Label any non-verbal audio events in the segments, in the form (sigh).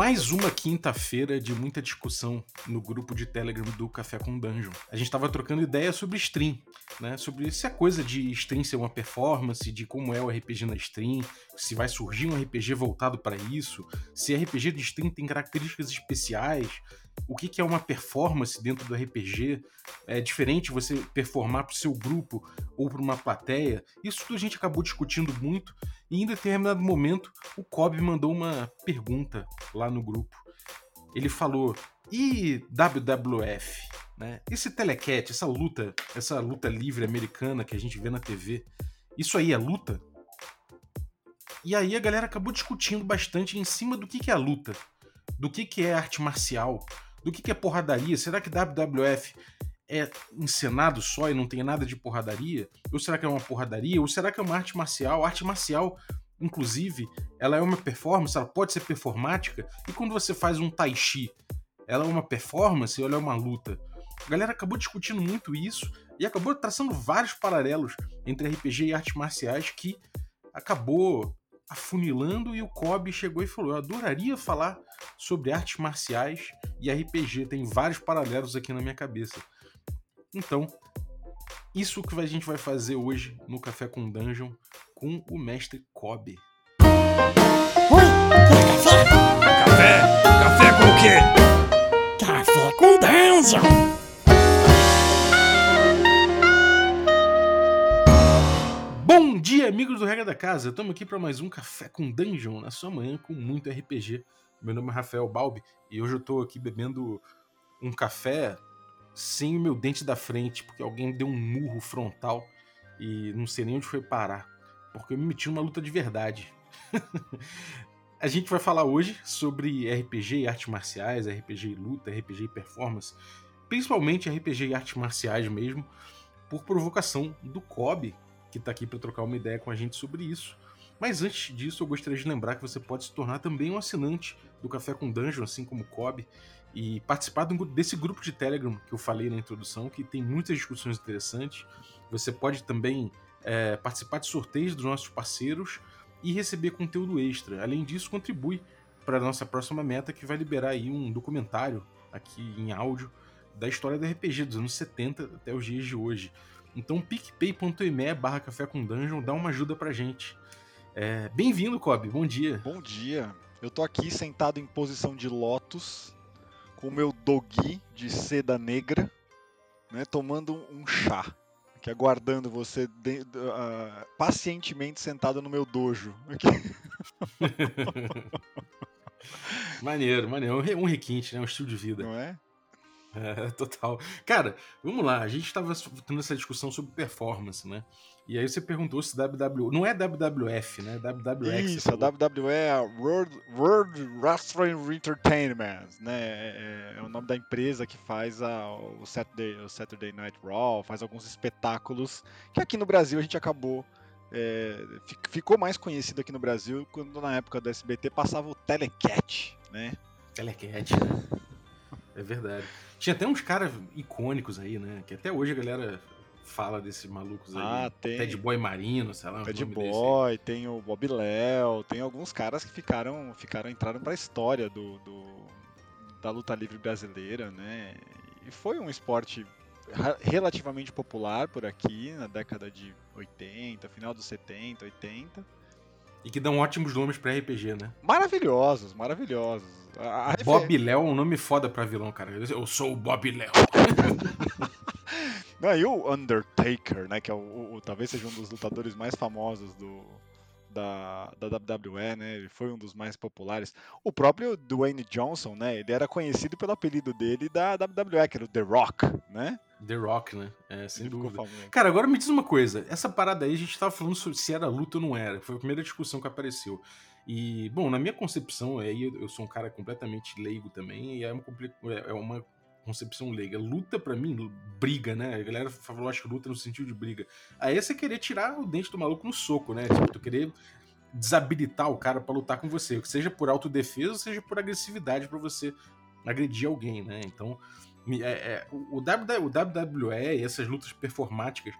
Mais uma quinta-feira de muita discussão no grupo de Telegram do Café com Dungeon. A gente estava trocando ideia sobre stream, né? Sobre se a coisa de stream ser uma performance, de como é o RPG na stream, se vai surgir um RPG voltado para isso, se RPG de stream tem características especiais, o que, que é uma performance dentro do RPG. É diferente você performar para o seu grupo ou para uma plateia. Isso tudo a gente acabou discutindo muito e em determinado momento o Kobe mandou uma pergunta lá no grupo. Ele falou: "E WWF, né? Esse telecat, essa luta, essa luta livre americana que a gente vê na TV, isso aí é luta?" E aí a galera acabou discutindo bastante em cima do que, que é a luta, do que, que é arte marcial, do que, que é porradaria. Será que WWF é encenado só e não tem nada de porradaria? Ou será que é uma porradaria? Ou será que é uma arte marcial? Arte marcial, inclusive, ela é uma performance, ela pode ser performática. E quando você faz um tai chi, ela é uma performance ou ela é uma luta? A galera acabou discutindo muito isso e acabou traçando vários paralelos entre RPG e artes marciais que acabou afunilando e o Kobe chegou e falou: Eu adoraria falar sobre artes marciais e RPG, tem vários paralelos aqui na minha cabeça. Então, isso que a gente vai fazer hoje no Café com Dungeon com o mestre Kobe. Oi, quer café? Café? Café com o quê? Café com Dungeon! Bom dia, amigos do Regra da Casa! Estamos aqui para mais um Café com Dungeon na sua manhã com muito RPG. Meu nome é Rafael Balbi e hoje eu estou aqui bebendo um café sem o meu dente da frente, porque alguém me deu um murro frontal e não sei nem onde foi parar, porque eu me meti numa luta de verdade. (laughs) A gente vai falar hoje sobre RPG e artes marciais, RPG e luta, RPG e performance, principalmente RPG e artes marciais mesmo, por provocação do Kobe, que está aqui para trocar uma ideia com a gente sobre isso. Mas antes disso, eu gostaria de lembrar que você pode se tornar também um assinante do Café com Dungeon, assim como o Kobe, e participar desse grupo de Telegram que eu falei na introdução, que tem muitas discussões interessantes. Você pode também é, participar de sorteios dos nossos parceiros e receber conteúdo extra. Além disso, contribui para a nossa próxima meta, que vai liberar aí um documentário aqui em áudio da história do RPG dos anos 70 até os dias de hoje. Então, picpay.me barra café com dungeon dá uma ajuda pra gente. É, Bem-vindo, Kobe. Bom dia. Bom dia. Eu tô aqui sentado em posição de lótus, com o meu dogui de seda negra, né, tomando um chá. Aqui aguardando você de, uh, pacientemente sentado no meu dojo. (laughs) maneiro, maneiro. Um requinte, né? Um estilo de vida. Não é? É, (laughs) total. Cara, vamos lá. A gente estava tendo essa discussão sobre performance, né? E aí você perguntou se WWE. Não é WWF, né? WWF. Isso, a WWE é a World, World Wrestling Entertainment, né? É, é, o nome da empresa que faz a, o, Saturday, o Saturday Night Raw, faz alguns espetáculos que aqui no Brasil a gente acabou. É, ficou mais conhecido aqui no Brasil quando na época do SBT passava o Telecat, né? Telecat, né? É verdade. Tinha até uns caras icônicos aí, né? Que até hoje a galera fala desses malucos aí. Ah, tem. Ted Boy Marino, sei lá. Ted Boy, tem o Bob Léo, tem alguns caras que ficaram, ficaram entraram pra história do, do, da luta livre brasileira, né? E foi um esporte relativamente popular por aqui na década de 80, final dos 70, 80. E que dão ótimos nomes pra RPG, né? Maravilhosos, maravilhosos. A, a Bob Léo é um nome foda pra vilão, cara. Eu sou o Bob Léo. (laughs) Não, e o Undertaker, né? Que é o, o, talvez seja um dos lutadores mais famosos do, da, da WWE, né? Ele foi um dos mais populares. O próprio Dwayne Johnson, né? Ele era conhecido pelo apelido dele da WWE, que era o The Rock, né? The Rock, né? É, sem Ele dúvida. Cara, agora me diz uma coisa. Essa parada aí, a gente tava falando sobre se era luta ou não era. Foi a primeira discussão que apareceu. E, bom, na minha concepção, aí eu sou um cara completamente leigo também, e é uma, é, é uma concepção leiga. Luta, para mim, briga, né? A galera falou, acho que luta no sentido de briga. Aí é você querer tirar o dente do maluco no soco, né? Tipo, tu querer desabilitar o cara para lutar com você, seja por autodefesa, seja por agressividade para você agredir alguém, né? Então, é, é, o, WWE e essas lutas performáticas,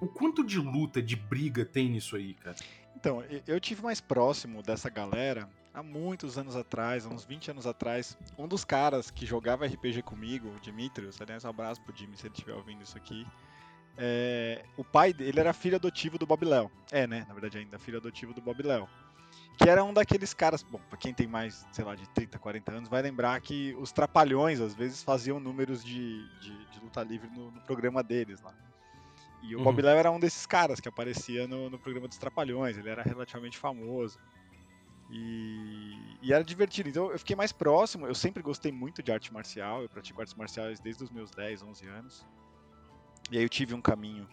o quanto de luta, de briga tem nisso aí, cara? Então, eu tive mais próximo dessa galera há muitos anos atrás, uns 20 anos atrás, um dos caras que jogava RPG comigo, o Dimitrios, aliás, um abraço pro Jimmy se ele estiver ouvindo isso aqui. É, o pai dele era filho adotivo do Bob Léo. É, né? Na verdade, ainda filho adotivo do Bob Léo. Que era um daqueles caras, bom, pra quem tem mais, sei lá, de 30, 40 anos, vai lembrar que os trapalhões às vezes faziam números de, de, de luta livre no, no, programa deles lá. E o uhum. Bob Léo era um desses caras que aparecia no, no programa dos Trapalhões, ele era relativamente famoso. E, e, era divertido. Então eu fiquei mais próximo. Eu sempre gostei muito de arte marcial. Eu pratico artes marciais desde os meus 10, 11 anos. E aí eu tive um caminho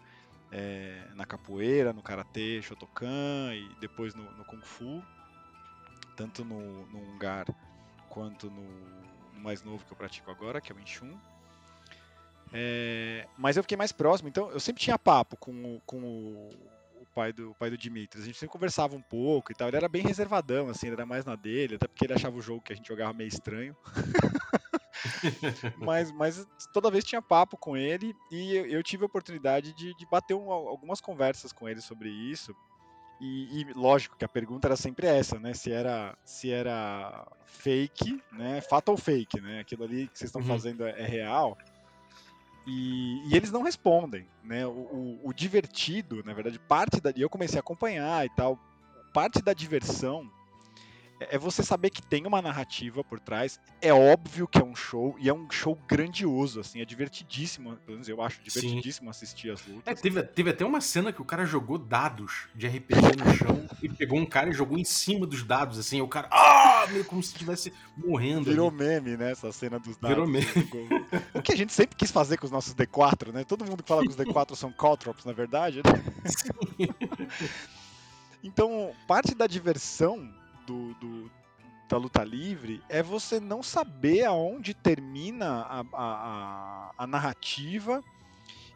é, na capoeira, no karatê, Shotokan e depois no, no Kung Fu. Tanto no, no Ungar quanto no, no, mais novo que eu pratico agora, que é o Inchun. É, mas eu fiquei mais próximo, então eu sempre tinha papo com, com o, pai do, o pai do Dimitri. A gente sempre conversava um pouco e tal. Ele era bem reservadão, assim, ele era mais na dele, até porque ele achava o jogo que a gente jogava meio estranho. (laughs) mas, mas toda vez tinha papo com ele e eu, eu tive a oportunidade de, de bater um, algumas conversas com ele sobre isso. E, e, lógico que a pergunta era sempre essa, né? Se era, se era fake, né? Fato ou fake, né? Aquilo ali que vocês estão uhum. fazendo é, é real. E, e, eles não respondem, né? O, o, o, divertido, na verdade, parte da. E eu comecei a acompanhar e tal. Parte da diversão é, é você saber que tem uma narrativa por trás. É óbvio que é um show e é um show grandioso, assim, é divertidíssimo. Pelo menos eu acho divertidíssimo Sim. assistir as lutas. É, teve, teve até uma cena que o cara jogou dados de RPG no chão (laughs) e pegou um cara e jogou em cima dos dados, assim, o cara, ah, meio como se estivesse morrendo. Virou ali. meme, né, essa cena dos dados. Virou meme. O que a gente sempre quis fazer com os nossos D4, né? Todo mundo que fala que os D4 são caltrops, na verdade, né? (laughs) Então, parte da diversão do, do, da luta livre é você não saber aonde termina a, a, a narrativa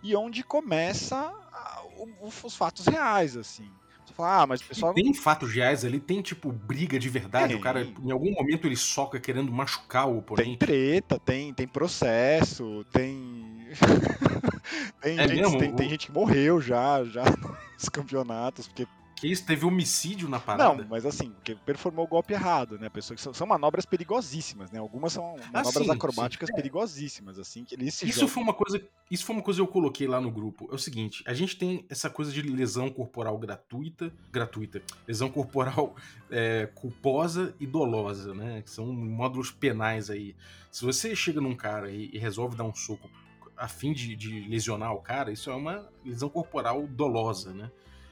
e onde começa a, os fatos reais, assim. Você fala, ah, mas o pessoal. tem fatos reais ali, tem tipo briga de verdade. Tem. O cara, em algum momento, ele soca querendo machucar o oponente. Tem treta, tem, tem processo, tem. (laughs) tem, é gente, tem, tem, gente que morreu já, já (laughs) nos campeonatos, porque que isso? Teve homicídio na parada? Não, mas assim, porque performou o golpe errado, né? Pessoa que são, são manobras perigosíssimas, né? Algumas são ah, manobras ah, sim, acrobáticas sim. perigosíssimas, assim, que eles se isso foi uma coisa Isso foi uma coisa que eu coloquei lá no grupo. É o seguinte, a gente tem essa coisa de lesão corporal gratuita, gratuita, lesão corporal (laughs) é, culposa e dolosa, né? Que são módulos penais aí. Se você chega num cara e, e resolve dar um soco a fim de, de lesionar o cara, isso é uma lesão corporal dolosa, né?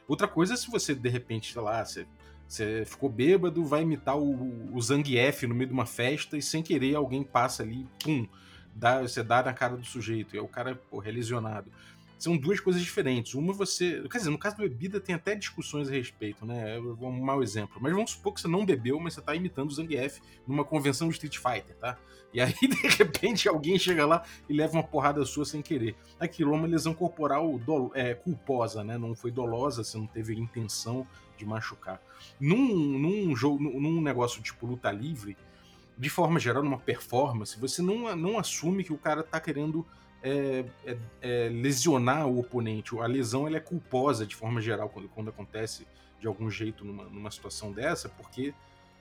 Outra coisa é se você, de repente, sei lá, você, você ficou bêbado, vai imitar o, o Zangief no meio de uma festa e sem querer alguém passa ali, pum, dá, você dá na cara do sujeito, e é o cara, porra, é lesionado são duas coisas diferentes. Uma você. Quer dizer, no caso da bebida tem até discussões a respeito, né? É um mau exemplo. Mas vamos supor que você não bebeu, mas você tá imitando o Zangief numa convenção de Street Fighter, tá? E aí, (laughs) de repente, alguém chega lá e leva uma porrada sua sem querer. Aquilo é uma lesão corporal do, é, culposa, né? Não foi dolosa, você não teve intenção de machucar. Num, num jogo, num negócio tipo luta livre, de forma geral, numa performance, você não, não assume que o cara tá querendo é, é, é, lesionar o oponente. A lesão ela é culposa de forma geral quando, quando acontece de algum jeito numa, numa situação dessa, porque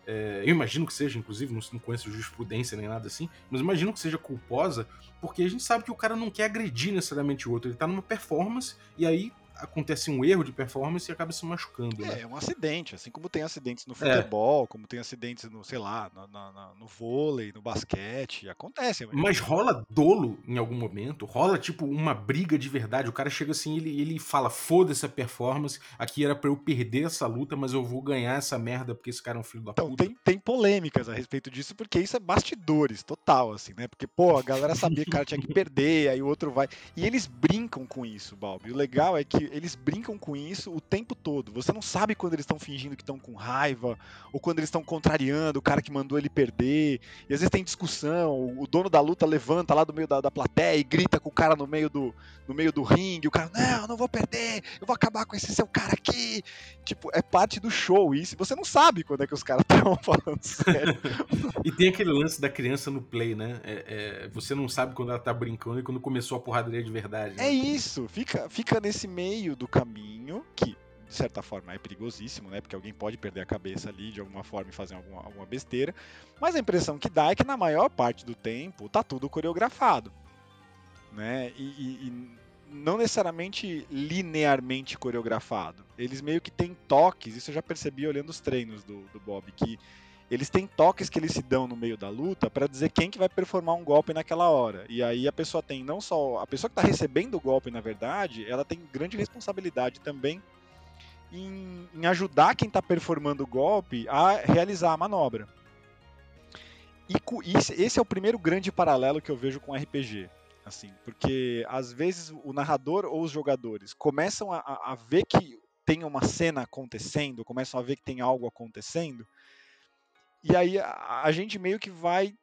é, eu imagino que seja, inclusive, não, não conheço jurisprudência nem nada assim, mas imagino que seja culposa, porque a gente sabe que o cara não quer agredir necessariamente o outro, ele tá numa performance e aí acontece um erro de performance e acaba se machucando. Né? É, um acidente, assim como tem acidentes no é. futebol, é. como tem acidentes no, sei lá, no, no, no vôlei, no basquete, acontece. Mas... mas rola dolo em algum momento, rola tipo uma briga de verdade, o cara chega assim, ele, ele fala, foda essa performance, aqui era para eu perder essa luta, mas eu vou ganhar essa merda porque esse cara é um filho da então, puta. Tem, tem polêmicas a respeito disso, porque isso é bastidores, total, assim, né? Porque, pô, a galera sabia que o cara tinha que (laughs) perder, aí o outro vai... E eles brincam com isso, Balbi. O legal é que eles brincam com isso o tempo todo. Você não sabe quando eles estão fingindo que estão com raiva, ou quando eles estão contrariando o cara que mandou ele perder. E às vezes tem discussão, o dono da luta levanta lá do meio da, da plateia e grita com o cara no meio do, no meio do ringue. O cara, não, não vou perder, eu vou acabar com esse seu cara aqui. Tipo, é parte do show isso. Você não sabe quando é que os caras (laughs) estão falando sério. (laughs) e tem aquele lance da criança no play, né? É, é, você não sabe quando ela tá brincando e quando começou a porradaria de verdade. Né? É isso, fica, fica nesse meio do caminho que de certa forma é perigosíssimo, né? Porque alguém pode perder a cabeça ali de alguma forma e fazer alguma, alguma besteira. Mas a impressão que dá é que na maior parte do tempo tá tudo coreografado, né? E, e, e não necessariamente linearmente coreografado. Eles meio que têm toques, isso eu já percebi olhando os treinos do, do Bob, que eles têm toques que eles se dão no meio da luta para dizer quem que vai performar um golpe naquela hora. E aí a pessoa tem não só a pessoa que está recebendo o golpe, na verdade, ela tem grande responsabilidade também em, em ajudar quem está performando o golpe a realizar a manobra. E esse é o primeiro grande paralelo que eu vejo com RPG. Assim, porque às vezes o narrador ou os jogadores começam a, a ver que tem uma cena acontecendo, começam a ver que tem algo acontecendo, e aí a, a gente meio que vai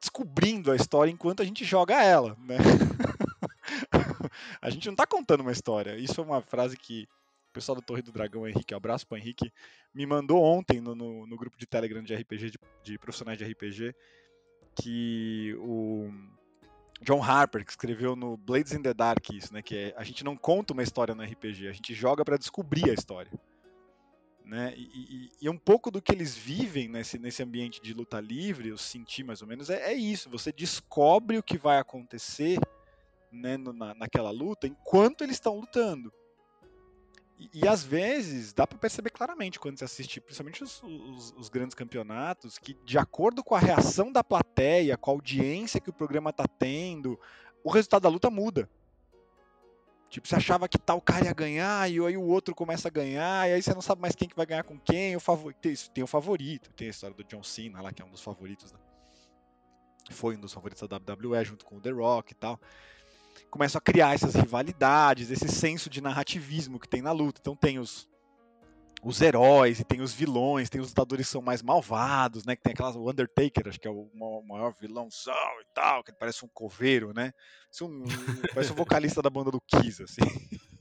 descobrindo a história enquanto a gente joga ela, né? (laughs) a gente não está contando uma história. Isso é uma frase que o pessoal do Torre do Dragão, Henrique, abraço para Henrique, me mandou ontem no, no, no, grupo de Telegram de RPG, de, de, profissionais de RPG, que o John Harper, que escreveu no Blades in the Dark isso, né? Que é, a gente não conta uma história no RPG, a gente joga para descobrir a história. Né? E, e, e, um pouco do que eles vivem nesse, nesse ambiente de luta livre, eu senti mais ou menos, é, é isso. Você descobre o que vai acontecer né, na, naquela luta enquanto eles estão lutando. E, e, às vezes dá para perceber claramente quando você assiste, principalmente os, os, os, grandes campeonatos, que de acordo com a reação da plateia, com a audiência que o programa está tendo, o resultado da luta muda. Tipo, você achava que tal cara ia ganhar, e aí o outro começa a ganhar, e aí você não sabe mais quem que vai ganhar com quem. O favorito, tem, tem o favorito, tem a história do John Cena lá, que é um dos favoritos. Né? Foi um dos favoritos da WWE junto com o The Rock e tal. Começam a criar essas rivalidades, esse senso de narrativismo que tem na luta. Então tem os, os heróis e tem os vilões, tem os lutadores que são mais malvados, né? Que tem aquelas. O Undertaker, acho que é o maior vilãozão e tal, que parece um coveiro, né? Parece um, parece um vocalista da banda do Kiss, assim.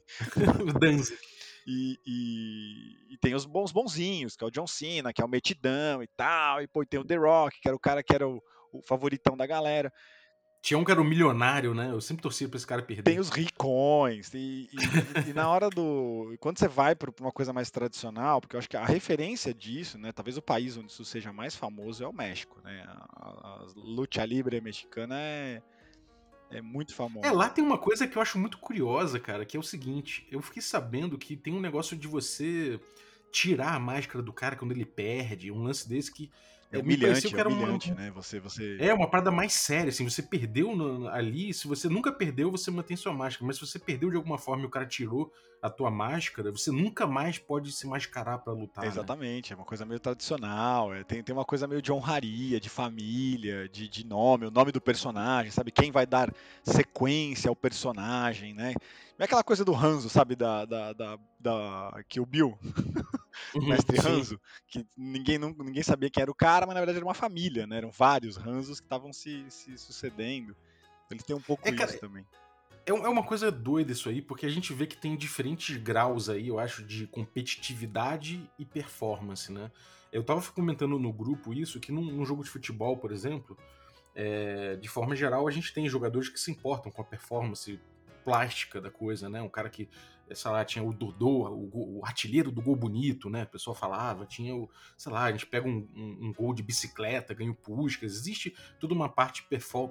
(laughs) Danza. E, e, e, tem os bons bonzinhos, que é o John Cena, que é o metidão e tal, e pô, tem o The Rock, que era o cara que era o, o favoritão da galera. Tinha um que era o um milionário, né? Eu sempre torcia pra esse cara perder. Tem os ricões. E, e, e na hora do. Quando você vai pra uma coisa mais tradicional, porque eu acho que a referência disso, né? Talvez o país onde isso seja mais famoso é o México, né? A, a luta livre mexicana é. É muito famosa. É, lá tem uma coisa que eu acho muito curiosa, cara, que é o seguinte: eu fiquei sabendo que tem um negócio de você tirar a máscara do cara quando ele perde, um lance desse que é humilhante, que era é humilhante, uma... né? Você, você... É uma parada mais séria, assim, você perdeu no, ali, se você nunca perdeu, você mantém sua máscara, mas se você perdeu de alguma forma e o cara tirou a tua máscara, você nunca mais pode se mascarar para lutar. Né? Exatamente, né? é uma coisa meio tradicional, é, tem, tem uma coisa meio de honraria, de família, de, de nome, o nome do personagem, sabe? Quem vai dar sequência ao personagem, né? É aquela coisa do Hanzo, sabe? Da, da, da, da que o Bill Uhum, (laughs) mestre Hanzo, que ninguém, não, ninguém sabia quem era o cara, mas na verdade era uma família, né? Eram vários Hanzos que estavam se, se sucedendo. Eles têm um pouco é, isso cara, também. É, é uma coisa doida isso aí, porque a gente vê que tem diferentes graus aí, eu acho, de competitividade e performance, né? Eu tava comentando no grupo isso, que num, num jogo de futebol, por exemplo, é, de forma geral, a gente tem jogadores que se importam com a performance plástica da coisa, né? Um cara que sei lá, tinha o Dodô, o, o, artilheiro do gol bonito, né? O pessoal falava, tinha o, sei lá, a gente pega um, um, um gol de bicicleta, ganha o Puskas, existe toda uma parte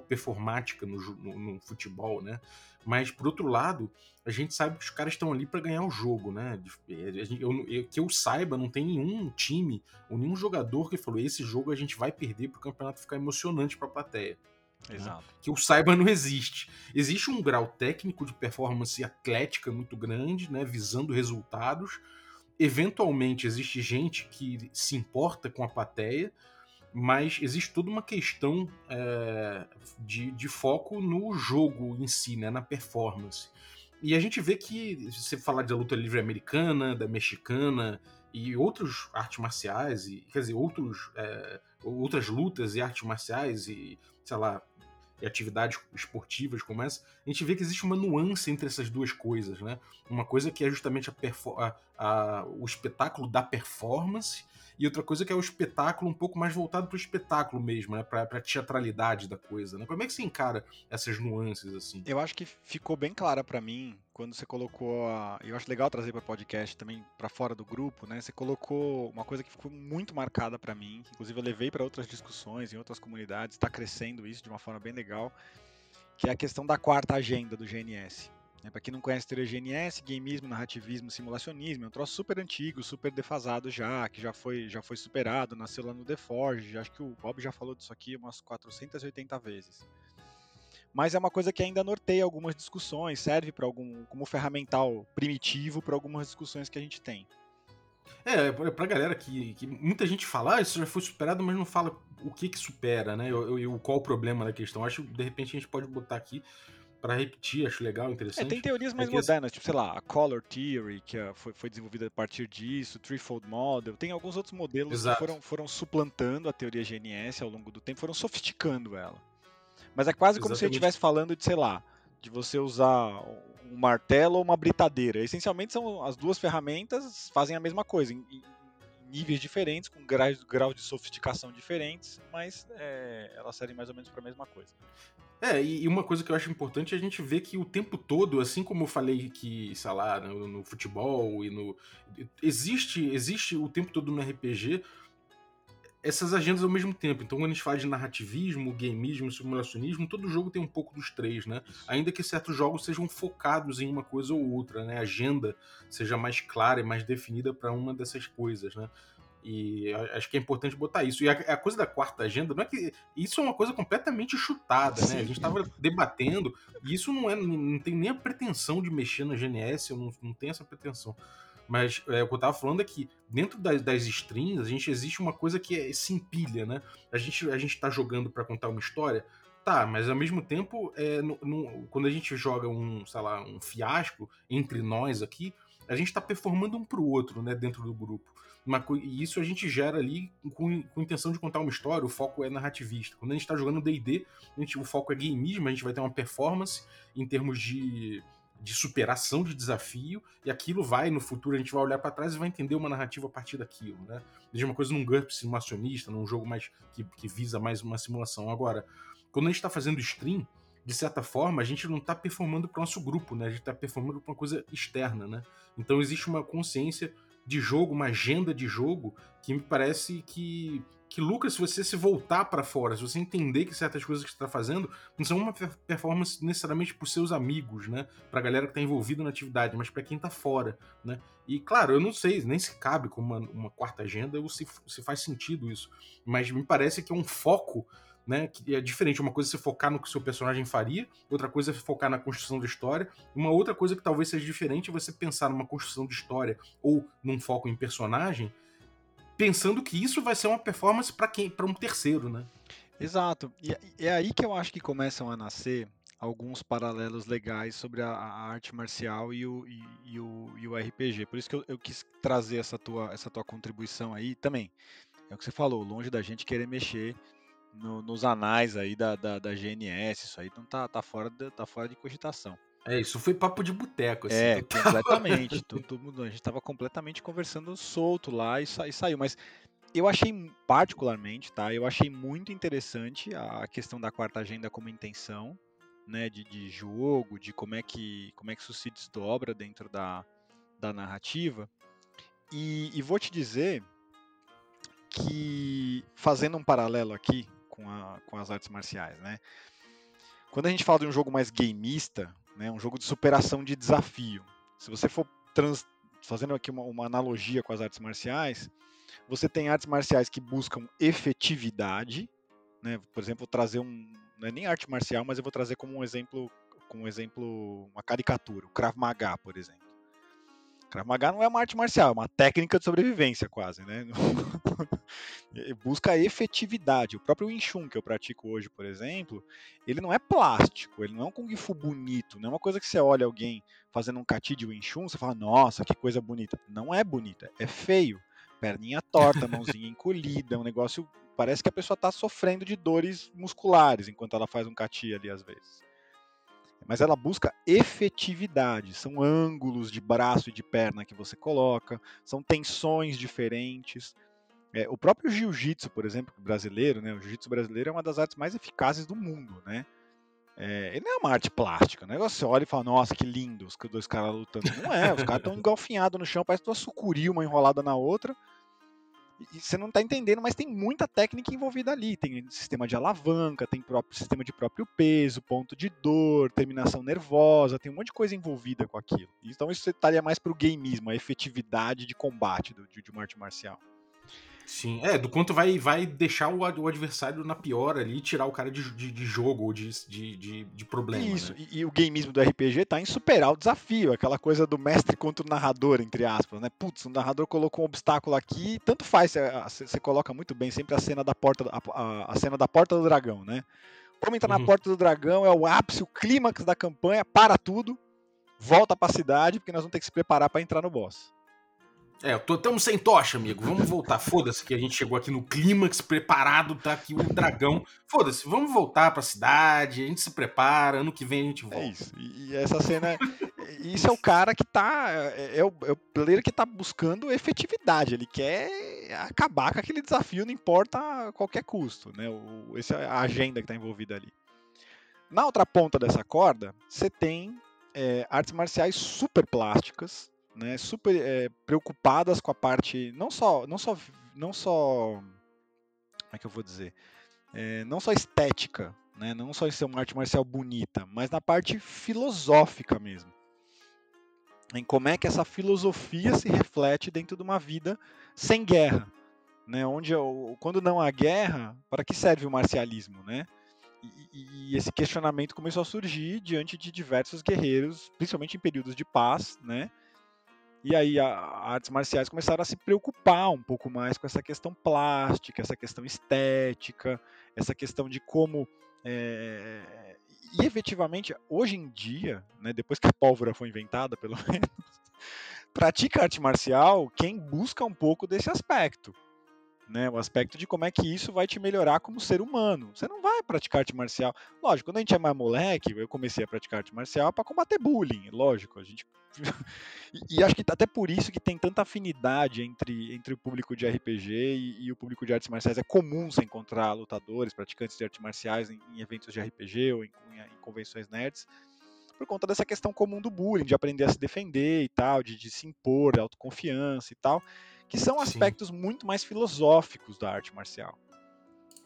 performática no, no, no, futebol, né? Mas, por outro lado, a gente sabe que os caras estão ali para ganhar o jogo, né? Eu, eu, que eu saiba, não tem nenhum time ou nenhum jogador que falou: esse jogo a gente vai perder para o campeonato ficar emocionante para a plateia. Né? Exato. Que o saiba não existe. Existe um grau técnico de performance atlética muito grande, né, visando resultados. Eventualmente existe gente que se importa com a plateia, mas existe toda uma questão é, de, de foco no jogo em si, né, na performance. E a gente vê que, se você falar da luta livre americana, da mexicana e outras artes marciais, e, quer dizer, outros, é, outras lutas e artes marciais, e sei lá, e atividades esportivas como essa, a gente vê que existe uma nuance entre essas duas coisas, né? Uma coisa que é justamente a, a, a, o espetáculo da performance e outra coisa que é o espetáculo um pouco mais voltado pro espetáculo mesmo, né? Pra, pra teatralidade da coisa, né? Como é que você encara essas nuances, assim? Eu acho que ficou bem clara para mim quando você colocou a. Eu acho legal trazer para podcast também para fora do grupo, né? Você colocou uma coisa que ficou muito marcada para mim, que inclusive eu levei para outras discussões em outras comunidades, está crescendo isso de uma forma bem legal, que é a questão da quarta agenda do GNS. Né? Para quem não conhece GNS, gameismo, narrativismo, simulacionismo, é um troço super antigo, super defasado já, que já foi, já foi superado, nasceu lá no The Forge, acho que o Bob já falou disso aqui umas 480 vezes. Mas é uma coisa que ainda norteia algumas discussões, serve para algum como ferramental primitivo para algumas discussões que a gente tem. É, pra galera que, que muita gente fala, ah, isso já foi superado, mas não fala o que que supera, né? E qual o problema da questão. Acho que de repente a gente pode botar aqui para repetir, acho legal, interessante. É, tem teorias mais modernas, tipo, sei lá, a Color Theory, que é, foi, foi desenvolvida a partir disso, Threefold Model, tem alguns outros modelos Exato. que foram, foram suplantando a teoria GNS ao longo do tempo, foram sofisticando ela. Mas é quase Exatamente. como se a gente estivesse falando de, sei lá, de você usar um martelo ou uma britadeira. Essencialmente são as duas ferramentas fazem a mesma coisa, níveis diferentes, com graus, graus de sofisticação diferentes, mas é, elas servem mais ou menos para a mesma coisa. É, e uma coisa que eu acho importante é a gente ver que o tempo todo, assim como eu falei que, sei lá, no, no futebol e no. Existe, existe o tempo todo no RPG essas agendas ao mesmo tempo. Então, quando a gente fala de narrativismo, gameismo, simulacionismo, todo jogo tem um pouco dos três, né? Ainda que certos jogos sejam focados em uma coisa ou outra, né? A agenda seja mais clara e mais definida para uma dessas coisas, né? E acho que é importante botar isso. E a, a, coisa da quarta agenda, não é que. Isso é uma coisa completamente chutada, né? A gente estava debatendo, e isso não é. Não tem nem a pretensão de mexer na GNS, eu não, não tenho essa pretensão. Mas é, o que eu tava falando é que dentro das, das strings, a gente existe uma coisa que é, se empilha, né? A gente, a gente tá jogando para contar uma história, tá, mas ao mesmo tempo, é, no, no, quando a gente joga um, sei lá, um fiasco entre nós aqui, a gente tá performando um pro outro, né, dentro do grupo. Uma, e isso a gente gera ali com, com intenção de contar uma história, o foco é narrativista. Quando a gente tá jogando D&D, o foco é gameismo, a gente vai ter uma performance em termos de de superação de desafio, e aquilo vai, no futuro, a gente vai olhar para trás e vai entender uma narrativa a partir daquilo, né? Desde uma coisa num GURP simulacionista, num jogo mais que, que visa mais uma simulação. Agora, quando a gente está fazendo stream, de certa forma, a gente não está performando para o nosso grupo, né? A gente está performando para uma coisa externa, né? Então existe uma consciência de jogo, uma agenda de jogo que me parece que que Lucas, se você se voltar para fora, se você entender que certas coisas que você está fazendo não são uma performance necessariamente para seus amigos, né? A galera que está envolvida na atividade, mas para quem está fora, né? E claro, eu não sei nem se cabe como uma, uma quarta agenda ou se, se faz sentido isso, mas me parece que é um foco né? Que é diferente. Uma coisa é você focar no que o seu personagem faria, outra coisa é focar na construção da história. Uma outra coisa que talvez seja diferente é você pensar numa construção de história ou num foco em personagem pensando que isso vai ser uma performance para quem, para um terceiro, né? Exato. E é aí que eu acho que começam a nascer alguns paralelos legais sobre a, a arte marcial e o, e, e, o, e o RPG. Por isso que eu, eu, quis trazer essa tua, essa tua contribuição aí também. É o que você falou, longe da gente querer mexer no, nos anais aí da, da, da, GNS, isso aí não tá, tá, fora de, tá fora de cogitação. É, isso foi papo de boteco, assim. É, completamente. (laughs) todo, mundo, a gente estava completamente conversando solto lá e, sa, e, saiu. Mas eu achei, particularmente, tá? Eu achei muito interessante a questão da quarta agenda como intenção, né? De, de jogo, de como é, que, como é que isso se desdobra dentro da, da narrativa. E, e vou te dizer que, fazendo um paralelo aqui com, a, com as artes marciais, né? Quando a gente fala de um jogo mais gameista, né? Um jogo de superação de desafio. Se você for trans, fazendo aqui uma, uma analogia com as artes marciais, você tem artes marciais que buscam efetividade, né? Por exemplo, trazer um não é nem arte marcial, mas eu vou trazer como um exemplo, como um exemplo, uma caricatura, o Krav Maga, por exemplo. Krav Maga não é uma arte marcial, é uma técnica de sobrevivência quase, né? (laughs) Busca efetividade. O próprio Wing Chun que eu pratico hoje, por exemplo, ele não é plástico, ele não é um Kung Fu bonito, não é uma coisa que você olha alguém fazendo um kati de Wing Chun, você fala, nossa, que coisa bonita. Não é bonita, é feio. Perninha torta, mãozinha encolhida, um negócio... Parece que a pessoa está sofrendo de dores musculares enquanto ela faz um kati ali às vezes mas ela busca efetividade. São ângulos de braço e de perna que você coloca, são tensões diferentes. É, o próprio jiu-jitsu, por exemplo, brasileiro, né? O jiu-jitsu brasileiro é uma das artes mais eficazes do mundo, né? É, ele não é uma arte plástica. O negócio você olha e fala, nossa, que lindo os dois caras lutando. Não é, os caras estão (laughs) engalfinhados no chão, parece uma sucuri, uma enrolada na outra. Você não está entendendo, mas tem muita técnica envolvida ali. Tem sistema de alavanca, tem próprio sistema de próprio peso, ponto de dor, terminação nervosa, tem um monte de coisa envolvida com aquilo. Então isso estaria mais para o gameismo, a efetividade de combate do, de, de uma arte marcial. Sim, é, do quanto vai, vai deixar o, o adversário na pior ali, tirar o cara de, de, de jogo ou de, de, de, de problema. Isso, né? e, e, o gameismo do RPG tá em superar o desafio, aquela coisa do mestre contra o narrador, entre aspas, né? Putz, o narrador colocou um obstáculo aqui, tanto faz, você coloca muito bem sempre a cena da porta, a, a, a cena da porta do dragão, né? Como entrar uhum. na porta do dragão é o ápice, o clímax da campanha, para tudo, volta para a cidade, porque nós vamos ter que se preparar para entrar no boss. É, estamos sem tocha, amigo. Vamos voltar. Foda-se que a gente chegou aqui no clímax preparado, tá aqui o dragão. Foda-se, vamos voltar pra cidade, a gente se prepara, ano que vem a gente é volta. É isso. E essa cena. isso é o cara que tá. É, é, o, é o player que tá buscando efetividade. Ele quer acabar com aquele desafio, não importa a qualquer custo. Né? O, essa é a agenda que tá envolvida ali. Na outra ponta dessa corda, você tem é, artes marciais super plásticas né, super é, preocupadas com a parte não só não só não só como é que eu vou dizer? É, não só estética né, não só ser uma arte marcial bonita mas na parte filosófica mesmo. Em como é que essa filosofia se reflete dentro de uma vida sem guerra né, onde quando não há guerra para que serve o marcialismo né? E, e esse questionamento começou a surgir diante de diversos guerreiros, principalmente em períodos de paz, né? E aí a, artes marciais começaram a se preocupar um pouco mais com essa questão plástica, essa questão estética, essa questão de como é, e efetivamente hoje em dia, né, depois que a pólvora foi inventada, pelo (laughs) menos, pratica arte marcial quem busca um pouco desse aspecto né? O aspecto de como é que isso vai te melhorar como ser humano. Você não vai praticar arte marcial. Lógico, quando a gente é mais moleque, eu comecei a praticar arte marcial para combater bullying, lógico. A gente (laughs) e, acho que até por isso que tem tanta afinidade entre, entre o público de RPG e, e o público de artes marciais. É comum você encontrar lutadores, praticantes de artes marciais em, em eventos de RPG ou em, em, em convenções nerds por conta dessa questão comum do bullying, de aprender a se defender e tal, de, de se impor, autoconfiança e tal que são aspectos Sim. muito mais filosóficos da arte marcial.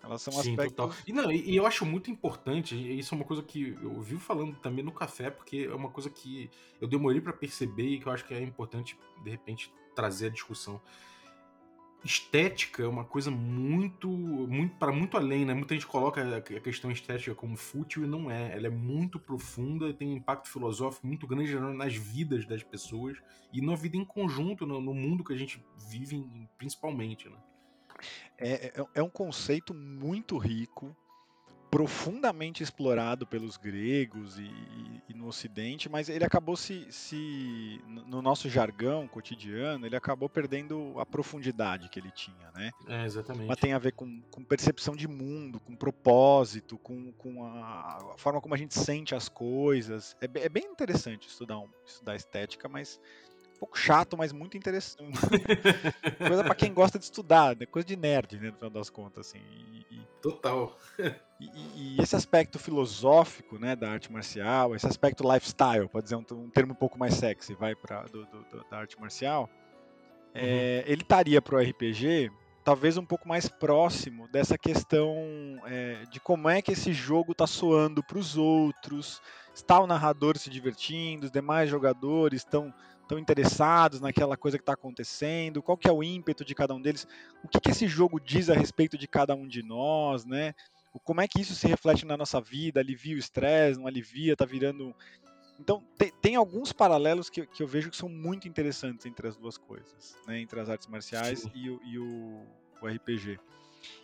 Elas são Sim, aspectos. Total. E, não, e, eu acho muito importante, e isso é uma coisa que eu ouvi falando também no café, porque é uma coisa que eu demorei para perceber e que eu acho que é importante, de repente, trazer a discussão estética é uma coisa muito, muito para muito além, né? Muita gente coloca a questão estética como fútil e não é. Ela é muito profunda, tem um impacto filosófico muito grande nas vidas das pessoas e na vida em conjunto, no, no mundo que a gente vive, principalmente, né? É, é, é um conceito muito rico profundamente explorado pelos gregos e, e, e, no Ocidente, mas ele acabou se, se, no nosso jargão cotidiano, ele acabou perdendo a profundidade que ele tinha, né? É, exatamente. Mas tem a ver com, com percepção de mundo, com propósito, com, com a, a, forma como a gente sente as coisas. É, é bem interessante estudar, um, estudar estética, mas um pouco chato, mas muito interessante. (laughs) coisa para quem gosta de estudar, né? coisa de nerd, né, no final das contas, assim. E, Total. (laughs) e, e, esse aspecto filosófico, né, da arte marcial, esse aspecto lifestyle, pode dizer um, um termo um pouco mais sexy, vai para da arte marcial, é, uhum. é, ele estaria para o RPG talvez um pouco mais próximo dessa questão é, de como é que esse jogo está soando para os outros, está o narrador se divertindo, os demais jogadores estão estão interessados naquela coisa que está acontecendo, qual que é o ímpeto de cada um deles, o que, que esse jogo diz a respeito de cada um de nós, né? Como é que isso se reflete na nossa vida, alivia o estresse, não alivia, está virando... Então, tem, tem, alguns paralelos que, que, eu vejo que são muito interessantes entre as duas coisas, né? entre as artes marciais e, o, e o, o RPG.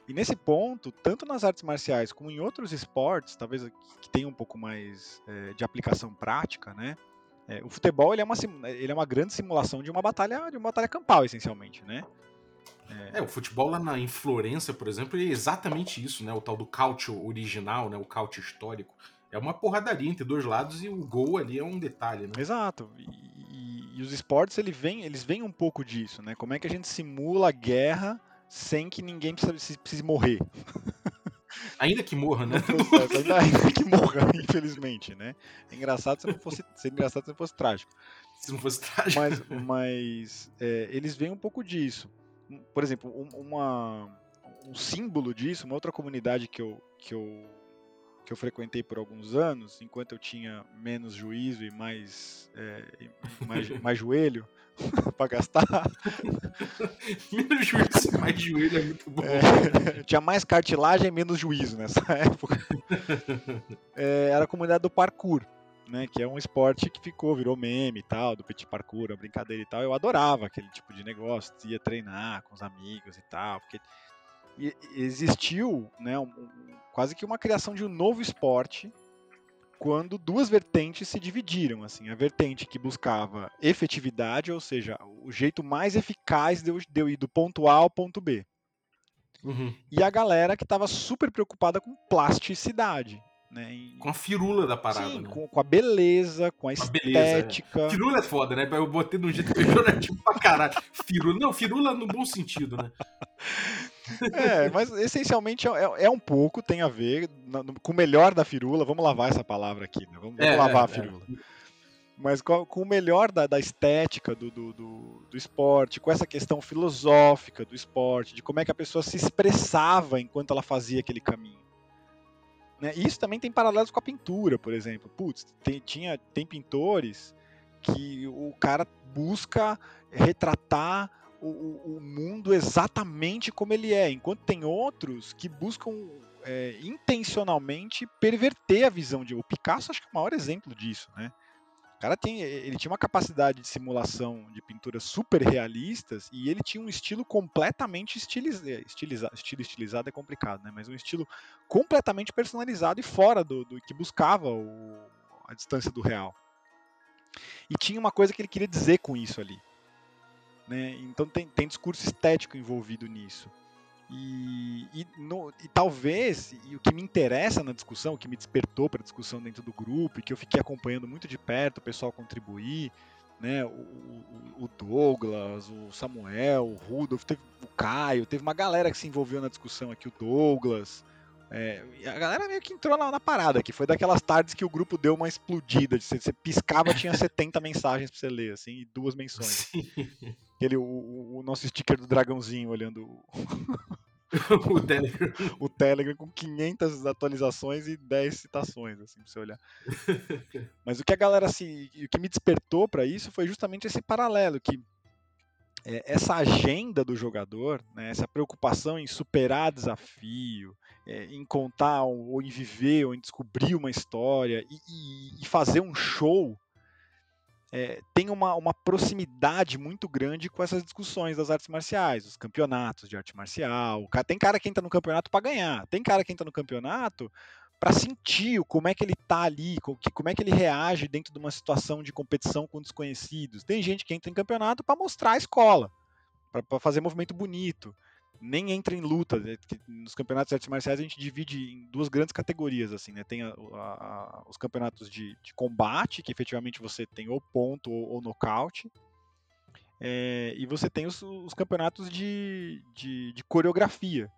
E nesse ponto, tanto nas artes marciais como em outros esportes, talvez que tenham um pouco mais é, de aplicação prática, né? É, o futebol ele é, uma, ele é uma grande simulação de uma batalha de uma batalha campal, essencialmente, né? É, é o futebol lá na, em Florença, por exemplo, é exatamente isso, né? O tal do cautio original, né? O cautio histórico. É uma porradaria entre dois lados e o gol ali é um detalhe, né? Exato. E, e, e os esportes ele vem, eles vêm um pouco disso, né? Como é que a gente simula a guerra sem que ninguém precise, precise morrer. (laughs) Ainda que morra, né? (laughs) no processo, ainda, que morra, infelizmente, né? É engraçado se não fosse, seria engraçado se não fosse trágico. Se não fosse trágico. Mas, (laughs) mas é, eles veem um pouco disso. Por exemplo, um, uma, um símbolo disso, uma outra comunidade que eu, que eu que eu frequentei por alguns anos, enquanto eu tinha menos juízo e mais, é, e mais, (laughs) mais joelho (laughs) para gastar. (laughs) menos juízo e mais joelho é muito bom. É, tinha mais cartilagem e menos juízo nessa época. É, era a comunidade do parkour. Né, que é um esporte que ficou, virou meme e tal, do petit parkour, a brincadeira e tal. Eu adorava aquele tipo de negócio, ia treinar com os amigos e tal, porque existiu né, um, quase que uma criação de um novo esporte quando duas vertentes se dividiram. Assim, a vertente que buscava efetividade, ou seja, o jeito mais eficaz de eu, de eu ir do ponto A ao ponto B. Uhum. E a galera que estava super preocupada com plasticidade. Né. Com a firula da parada. Sim, né? com, com, a beleza, com a, a estética. Beleza, é. Firula é foda, né? Eu botei de um jeito pejorativo (laughs) pra caralho. Firula. Não, firula no bom sentido, né? (laughs) É, mas essencialmente é, é, um pouco, tem a ver no, no, com o melhor da firula. Vamos lavar essa palavra aqui, né? Vamos, vamos é, lavar a é, firula. É. Mas com, com, o melhor da, da estética do, do, do, do, esporte, com essa questão filosófica do esporte, de como é que a pessoa se expressava enquanto ela fazia aquele caminho. Né? E isso também tem paralelos com a pintura, por exemplo. Putz, tem, tinha, tem pintores que o cara busca retratar o, o, mundo exatamente como ele é, enquanto tem outros que buscam é, intencionalmente perverter a visão de. O Picasso acho que é o maior exemplo disso, né? O cara tem, ele tinha uma capacidade de simulação de pinturas super realistas e ele tinha um estilo completamente estilizado, estilizado, estilo estilizado é complicado, né? Mas um estilo completamente personalizado e fora do, do que buscava o, a distância do real. E tinha uma coisa que ele queria dizer com isso ali. Né? Então tem, tem discurso estético envolvido nisso. E, e, no, e, talvez, e o que me interessa na discussão, o que me despertou para a discussão dentro do grupo, e que eu fiquei acompanhando muito de perto o pessoal contribuir, né, o, o, Douglas, o Samuel, o Rudolf, teve o Caio, teve uma galera que se envolveu na discussão aqui, o Douglas, é, a galera meio que entrou lá na parada, que foi daquelas tardes que o grupo deu uma explodida. Você, você piscava, tinha (laughs) 70 mensagens pra você ler, assim, e duas menções. Aquele, o, o, nosso sticker do dragãozinho olhando o (laughs) Telegram. (laughs) o Telegram com 500 atualizações e 10 citações, assim, pra você olhar. Mas o que a galera se. O que me despertou para isso foi justamente esse paralelo, que é, essa agenda do jogador, né, essa preocupação em superar desafio, é, em contar ou em viver ou em descobrir uma história e, e, e fazer um show é, tem uma, uma proximidade muito grande com essas discussões das artes marciais, os campeonatos de arte marcial. Tem cara que entra no campeonato para ganhar, tem cara que entra no campeonato para sentir como é que ele tá ali, como é que ele reage dentro de uma situação de competição com desconhecidos. Tem gente que entra em campeonato para mostrar a escola, para fazer movimento bonito. Nem entra em luta. Né, nos campeonatos de artes marciais a gente divide em duas grandes categorias. assim, né? Tem a, a, os campeonatos de, de, combate, que efetivamente você tem ou ponto ou, ou nocaute. É, e você tem os, os campeonatos de, de, de coreografia,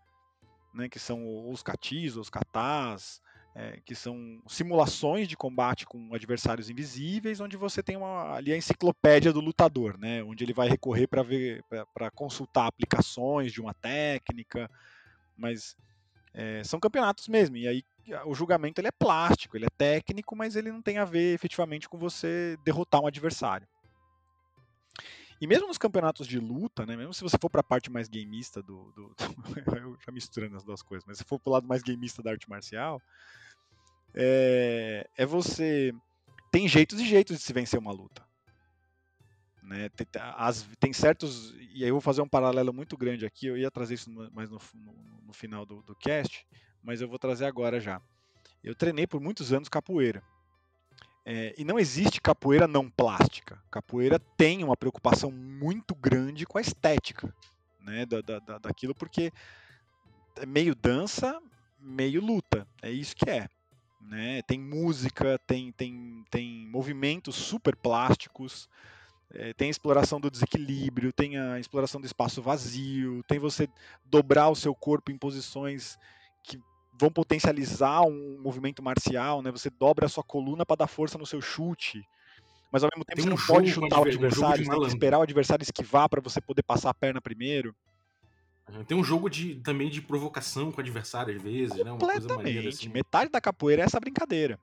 né, que são os catis, os katás, é, que são simulações de combate com adversários invisíveis, onde você tem uma, ali a enciclopédia do lutador, né, onde ele vai recorrer para ver, para consultar aplicações de uma técnica, mas é, são campeonatos mesmo. E aí o julgamento ele é plástico, ele é técnico, mas ele não tem a ver efetivamente com você derrotar um adversário. E mesmo nos campeonatos de luta, né, mesmo se você for para a parte mais gameista do, do, do (laughs) eu já misturando as duas coisas, mas se for para o lado mais gameista da arte marcial, é, é você. Tem jeitos e jeitos de se vencer uma luta. Né? Tem, as, tem certos. E aí eu vou fazer um paralelo muito grande aqui. Eu ia trazer isso mais no, no, no final do, do cast, mas eu vou trazer agora já. Eu treinei por muitos anos capoeira. É, e não existe capoeira não plástica. Capoeira tem uma preocupação muito grande com a estética né, da, da, daquilo, porque é meio dança, meio luta. É isso que é né? Tem música, tem, tem, tem movimentos super plásticos. É, tem a exploração do desequilíbrio, tem a exploração do espaço vazio, tem você dobrar o seu corpo em posições que vão potencializar um movimento marcial, né? Você dobra a sua coluna para dar força no seu chute. Mas ao mesmo tempo Tem você um não pode chutar o adversário, você tem que esperar o adversário esquivar para você poder passar a perna primeiro. Tem um jogo de, também de provocação com o adversário, às vezes, né? Uma coisa maneira, assim. Metade da capoeira é essa brincadeira.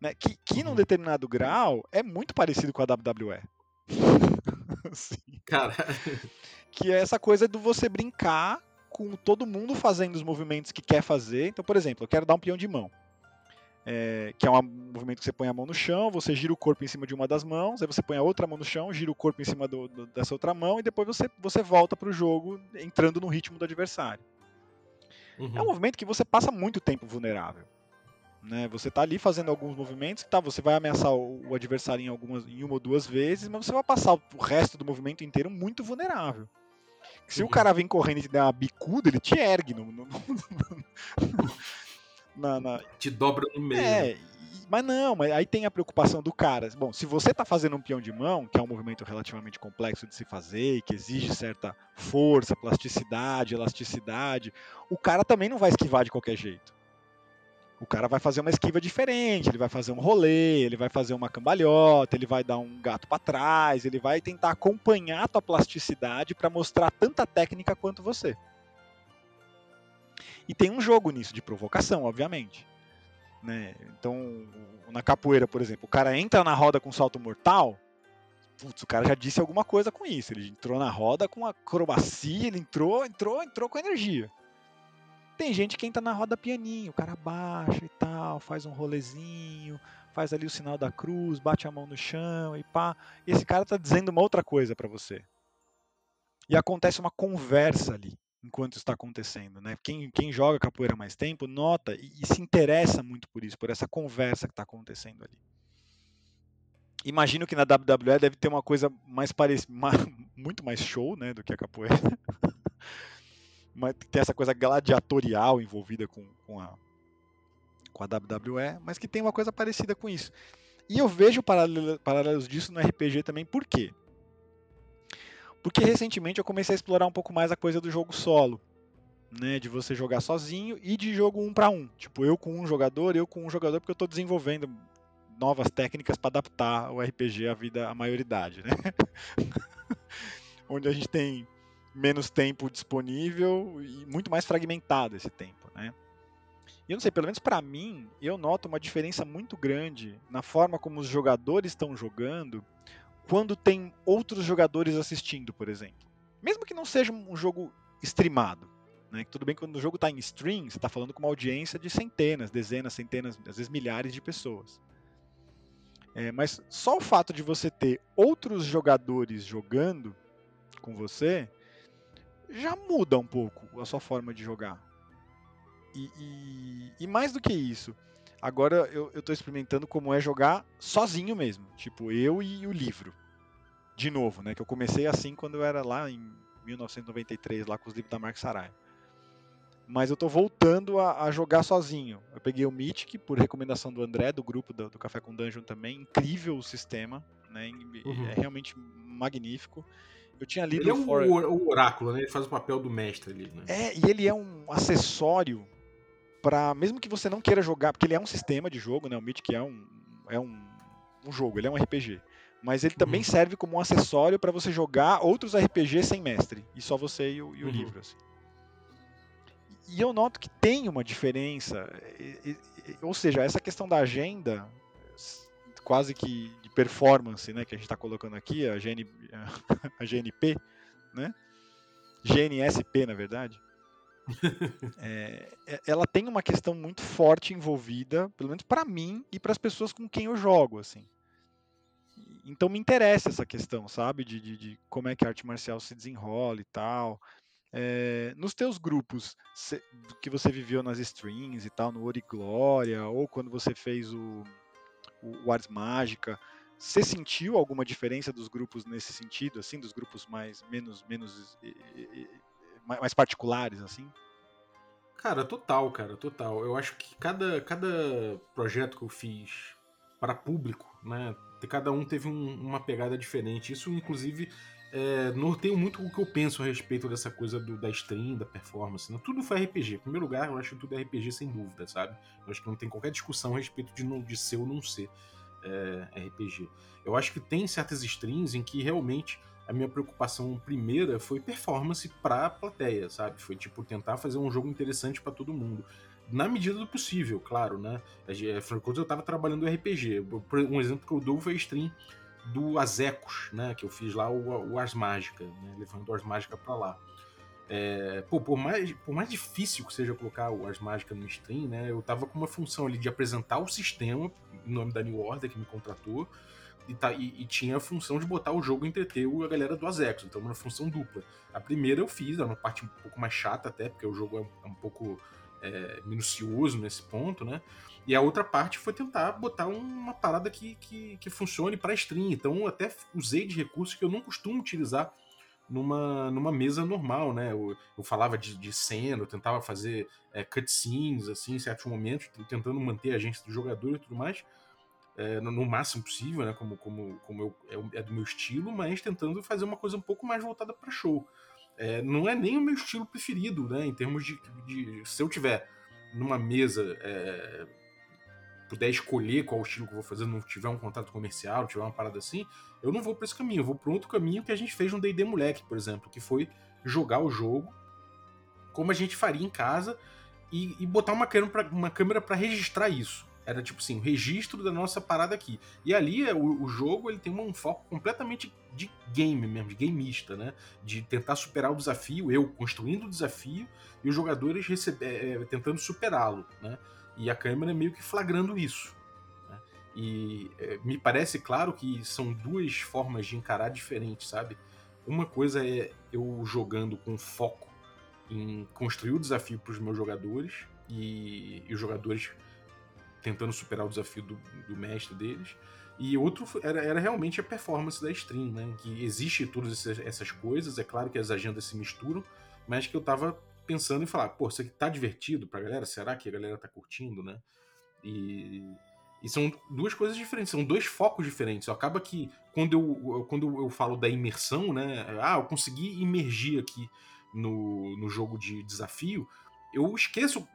Né? Que, que num Uhum. determinado grau é muito parecido com a WWE. (laughs) Cara, que é essa coisa do você brincar com todo mundo fazendo os movimentos que quer fazer. Então, por exemplo, eu quero dar um peão de mão. É, que é um movimento que você põe a mão no chão, você gira o corpo em cima de uma das mãos, aí você põe a outra mão no chão, gira o corpo em cima do- do- dessa outra mão, e depois você, você volta pro jogo entrando no ritmo do adversário. É um uhum. movimento que você passa muito tempo vulnerável. Né? Você tá ali fazendo alguns movimentos, tá, você vai ameaçar o, o adversário em, algumas, em uma ou duas vezes, mas você vai passar o resto do movimento inteiro muito vulnerável. Se o Uhum. cara vem correndo e te der uma bicuda, ele te ergue no, no- no- na, na- te dobra no meio. é, mas não, mas aí tem a preocupação do cara. Bom, se você tá fazendo um peão de mão, que é um movimento relativamente complexo de se fazer, e que exige certa força, plasticidade, elasticidade, o cara também não vai esquivar de qualquer jeito. O cara vai fazer uma esquiva diferente, ele vai fazer um rolê, ele vai fazer uma cambalhota, ele vai dar um gato para trás, ele vai tentar acompanhar a tua plasticidade para mostrar tanta técnica quanto você. E tem um jogo nisso de provocação, obviamente. Né? Então, na capoeira, por exemplo, o cara entra na roda com salto mortal, putz, o cara já disse alguma coisa com isso. Ele entrou na roda com acrobacia, ele entrou, entrou, entrou com energia. Tem gente que entra na roda pianinho, o cara baixa e tal, faz um rolezinho, faz ali o sinal da cruz, bate a mão no chão e pá. Esse cara tá dizendo uma outra coisa para você. E acontece uma conversa ali enquanto está acontecendo, né? Quem, quem joga capoeira mais tempo nota e, e se interessa muito por isso, por essa conversa que está acontecendo ali. Imagino que na WWE deve ter uma coisa mais parecida, (laughs) muito mais show, né, do que a capoeira. (laughs) mas tem essa coisa gladiatorial envolvida com, com, a, com a WWE, mas que tem uma coisa parecida com isso. E eu vejo paralelo- paralelos disso no RPG também, por quê? Porque recentemente eu comecei a explorar um pouco mais a coisa do jogo solo, né, de você jogar sozinho e de jogo um para um, tipo eu com um jogador, eu com um jogador, porque eu estou desenvolvendo novas técnicas para adaptar o RPG à vida à maioridade, né? (laughs) Onde a gente tem menos tempo disponível e muito mais fragmentado esse tempo, né? E eu não sei, pelo menos para mim, eu noto uma diferença muito grande na forma como os jogadores estão jogando quando tem outros jogadores assistindo, por exemplo. Mesmo que não seja um jogo streamado, né? Tudo bem que quando o jogo está em stream, você está falando com uma audiência de centenas, dezenas, centenas, às vezes milhares de pessoas. É, mas só o fato de você ter outros jogadores jogando com você já muda um pouco a sua forma de jogar. E, e- e mais do que isso, agora eu, eu tô experimentando como é jogar sozinho mesmo. Tipo, eu e o livro. De novo, né? Que eu comecei assim quando eu era lá em 1993, lá com os livros da Mark Sarai. Mas eu tô voltando a, a jogar sozinho. Eu peguei o Mythic por recomendação do André, do grupo do, do Café com Dungeon também. Incrível o sistema, né? Uhum. É realmente magnífico. Eu tinha lido Ele é o o, For- o oráculo, né? Ele faz o papel do mestre ali, né? é, e ele é um acessório para mesmo que você não queira jogar, porque ele é um sistema de jogo, né? O Mythic é um é um, um jogo, ele é um RPG. Mas ele também Uhum. serve como um acessório para você jogar outros RPGs sem mestre, e só você e o, e o Uhum. livro assim. E eu noto que tem uma diferença, e- e- ou seja, essa questão da agenda quase que de performance, né, que a gente está colocando aqui, a, GN, (laughs) a GNP, né? GNSP, na verdade. (laughs) É, é- ela tem uma questão muito forte envolvida, pelo menos para mim e para as pessoas com quem eu jogo, assim. Então me interessa essa questão, sabe, de, de, de como é que a arte marcial se desenrola e tal. É, nos teus grupos que você viveu nas streams e tal, no e Glória, ou quando você fez o, o, o Ars Mágica, você sentiu alguma diferença dos grupos nesse sentido, assim, dos grupos mais menos menos mais particulares, assim? Cara, total, cara, total. Eu acho que cada, cada projeto que eu fiz para público, né, cada um teve um, uma pegada diferente. Isso, inclusive, é, muito o que eu penso a respeito dessa coisa do, da stream, da performance. Né? Tudo foi RPG. Em primeiro lugar, eu acho que tudo é RPG sem dúvida, sabe? Eu acho que não tem qualquer discussão a respeito de, não, de ser ou não ser é, RPG. Eu acho que tem certas streams em que realmente a minha preocupação primeira foi performance pra plateia, sabe? Foi tipo tentar fazer um jogo interessante para todo mundo. Na medida do possível, claro, né? Afinal eu tava trabalhando RPG. Um exemplo que eu dou foi a stream do Azecos, né? Que eu fiz lá o, o Ars Mágica, né? levando o Ars Mágica pra lá. É, pô, por, mais, por mais difícil que seja colocar o Ars Mágica no stream, né? Eu tava com uma função ali de apresentar o sistema, em nome da New Order que me contratou, e, tá, e, e, tinha a função de botar o jogo entreter a galera do Azecos, então uma função dupla. A primeira eu fiz, era uma parte um pouco mais chata até, porque o jogo é, é um pouco é, minucioso nesse ponto, né? E a outra parte foi tentar botar uma parada que, que, que funcione para stream. Então eu até usei de recursos que eu não costumo utilizar numa, numa mesa normal, né? Eu, eu falava de, de cena, eu tentava fazer é, cutscenes, assim, em certos momentos, tentando manter a agência do jogador e tudo mais é, no, no, máximo possível, né? Como, como, como eu, é, é, do meu estilo, mas tentando fazer uma coisa um pouco mais voltada para show. É, não é nem o meu estilo preferido, né? Em termos de, de se eu tiver numa mesa é, puder escolher qual estilo que eu vou fazer, não tiver um contrato comercial, tiver uma parada assim, eu não vou para esse caminho, eu vou para outro caminho que a gente fez no D&D Moleque, por exemplo, que foi jogar o jogo como a gente faria em casa e, e botar uma câmera para registrar isso. Era tipo assim, o registro da nossa parada aqui. E ali é, o, o, jogo ele tem um foco completamente de game mesmo, de gameista, né? De tentar superar o desafio, eu construindo o desafio e os jogadores receber, é, é, tentando superá-lo, né? E a câmera meio que flagrando isso. Né? E é, me parece claro que são duas formas de encarar diferentes, sabe? Uma coisa é eu jogando com foco em construir o desafio para os meus jogadores e, e os jogadores tentando superar o desafio do, do mestre deles. E outro era, era, realmente a performance da stream, né? Que existe todas essas coisas, é claro que as agendas se misturam, mas que eu tava pensando em falar, pô, isso aqui tá divertido pra galera? Será que a galera tá curtindo, né? E, e são duas coisas diferentes, são dois focos diferentes. Acaba que quando eu, quando eu falo da imersão, né? Ah, eu consegui imergir aqui no, no jogo de desafio, eu esqueço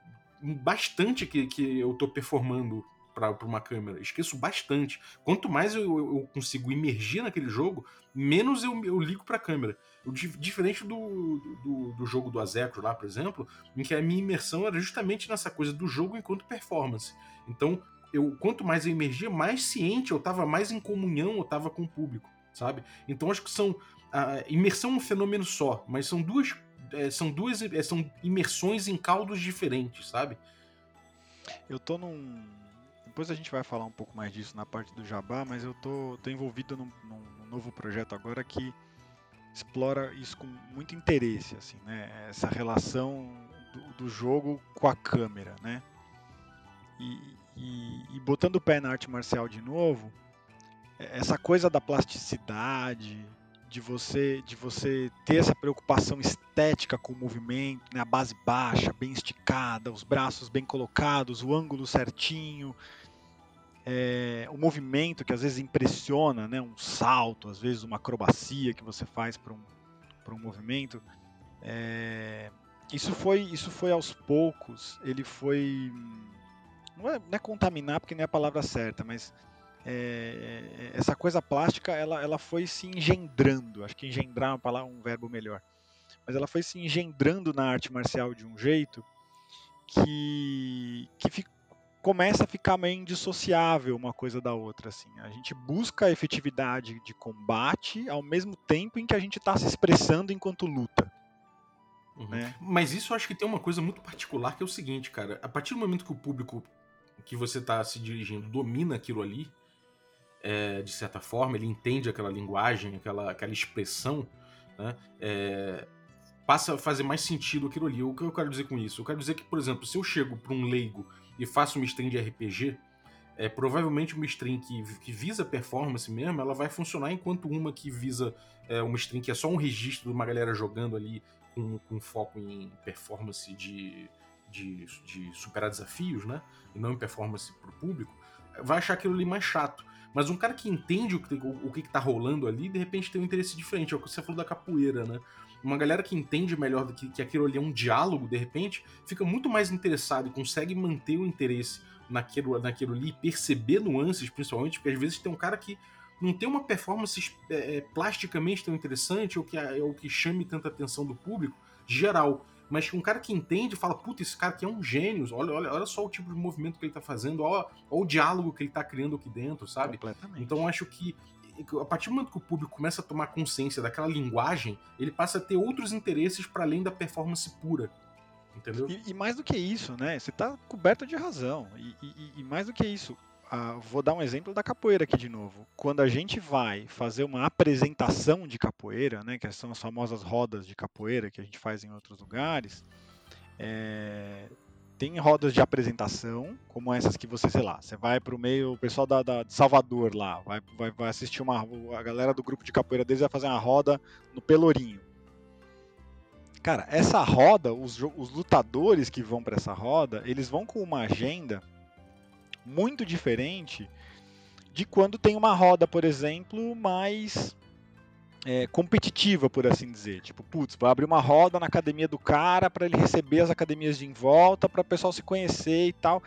bastante que, que eu tô performando para uma câmera. Esqueço bastante. Quanto mais eu, eu consigo imergir naquele jogo, menos eu, eu ligo para a câmera. Eu, diferente do, do, do, jogo do Azeco lá, por exemplo, em que a minha imersão era justamente nessa coisa do jogo enquanto performance. Então, eu quanto mais eu emergia, mais ciente eu estava, mais em comunhão eu estava com o público, sabe? Então acho que são a imersão é um fenômeno só, mas são duas é, são duas é, são imersões em caldos diferentes, sabe? Eu tô num. Depois a gente vai falar um pouco mais disso na parte do Jabá, mas eu tô, tô envolvido num, num novo projeto agora que explora isso com muito interesse, assim, né? Essa relação do, do jogo com a câmera, né? E, e, e, botando o pé na arte marcial de novo, é, essa coisa da plasticidade, de você de você ter essa preocupação estética com o movimento, né? a base baixa, bem esticada, os braços bem colocados, o ângulo certinho, é, o movimento que às vezes impressiona, né? um salto, às vezes uma acrobacia que você faz para um, um movimento. É, isso foi isso foi aos poucos, ele foi não é, não é contaminar porque não é a palavra certa, mas é, é, essa coisa plástica ela, ela foi se engendrando, acho que engendrar é uma palavra, um verbo melhor, mas ela foi se engendrando na arte marcial de um jeito que, que começa a ficar meio indissociável uma coisa da outra. Assim. A gente busca a efetividade de combate ao mesmo tempo em que a gente está se expressando enquanto luta. Uhum. Né? Mas isso eu acho que tem uma coisa muito particular que é o seguinte, cara. A partir do momento que o público que você está se dirigindo domina aquilo ali, é, de certa forma, ele entende aquela linguagem, aquela, aquela expressão, né? É, passa a fazer mais sentido aquilo ali. O que eu quero dizer com isso? Eu quero dizer que, por exemplo, se eu chego para um leigo e faço uma stream de RPG, é, provavelmente uma stream que, que, visa performance mesmo, ela vai funcionar enquanto uma que visa é, uma stream que é só um registro de uma galera jogando ali com, com foco em performance de, de, de superar desafios, né? E não em performance para o público vai achar aquilo ali mais chato. Mas um cara que entende o que, o, o que, que tá rolando ali, de repente tem um interesse diferente. É o que você falou da capoeira, né? Uma galera que entende melhor do que, que aquilo ali é um diálogo, de repente, fica muito mais interessado e consegue manter o interesse naquilo, naquilo ali, perceber nuances, principalmente, porque às vezes tem um cara que não tem uma performance é, plasticamente tão interessante ou que, ou que chame tanta atenção do público, geral. Mas um cara que entende fala, puta, esse cara aqui é um gênio, olha, olha, olha só o tipo de movimento que ele tá fazendo, olha, olha o diálogo que ele tá criando aqui dentro, sabe? Então acho que a partir do momento que o público começa a tomar consciência daquela linguagem, ele passa a ter outros interesses para além da performance pura. Entendeu? E, e, mais do que isso, né? Você tá coberto de razão. E, e, e mais do que isso, ah, vou dar um exemplo da capoeira aqui de novo. Quando a gente vai fazer uma apresentação de capoeira, né, que são as famosas rodas de capoeira que a gente faz em outros lugares, é, tem rodas de apresentação, como essas que você, sei lá, você vai para o meio, o pessoal da, da, de Salvador lá, vai, vai, vai assistir uma. A galera do grupo de capoeira deles vai fazer uma roda no Pelourinho. Cara, essa roda, os, os lutadores que vão para essa roda, eles vão com uma agenda muito diferente de quando tem uma roda, por exemplo, mais é, competitiva, por assim dizer. Tipo, putz, vai abrir uma roda na academia do cara para ele receber as academias de em volta, para o pessoal se conhecer e tal.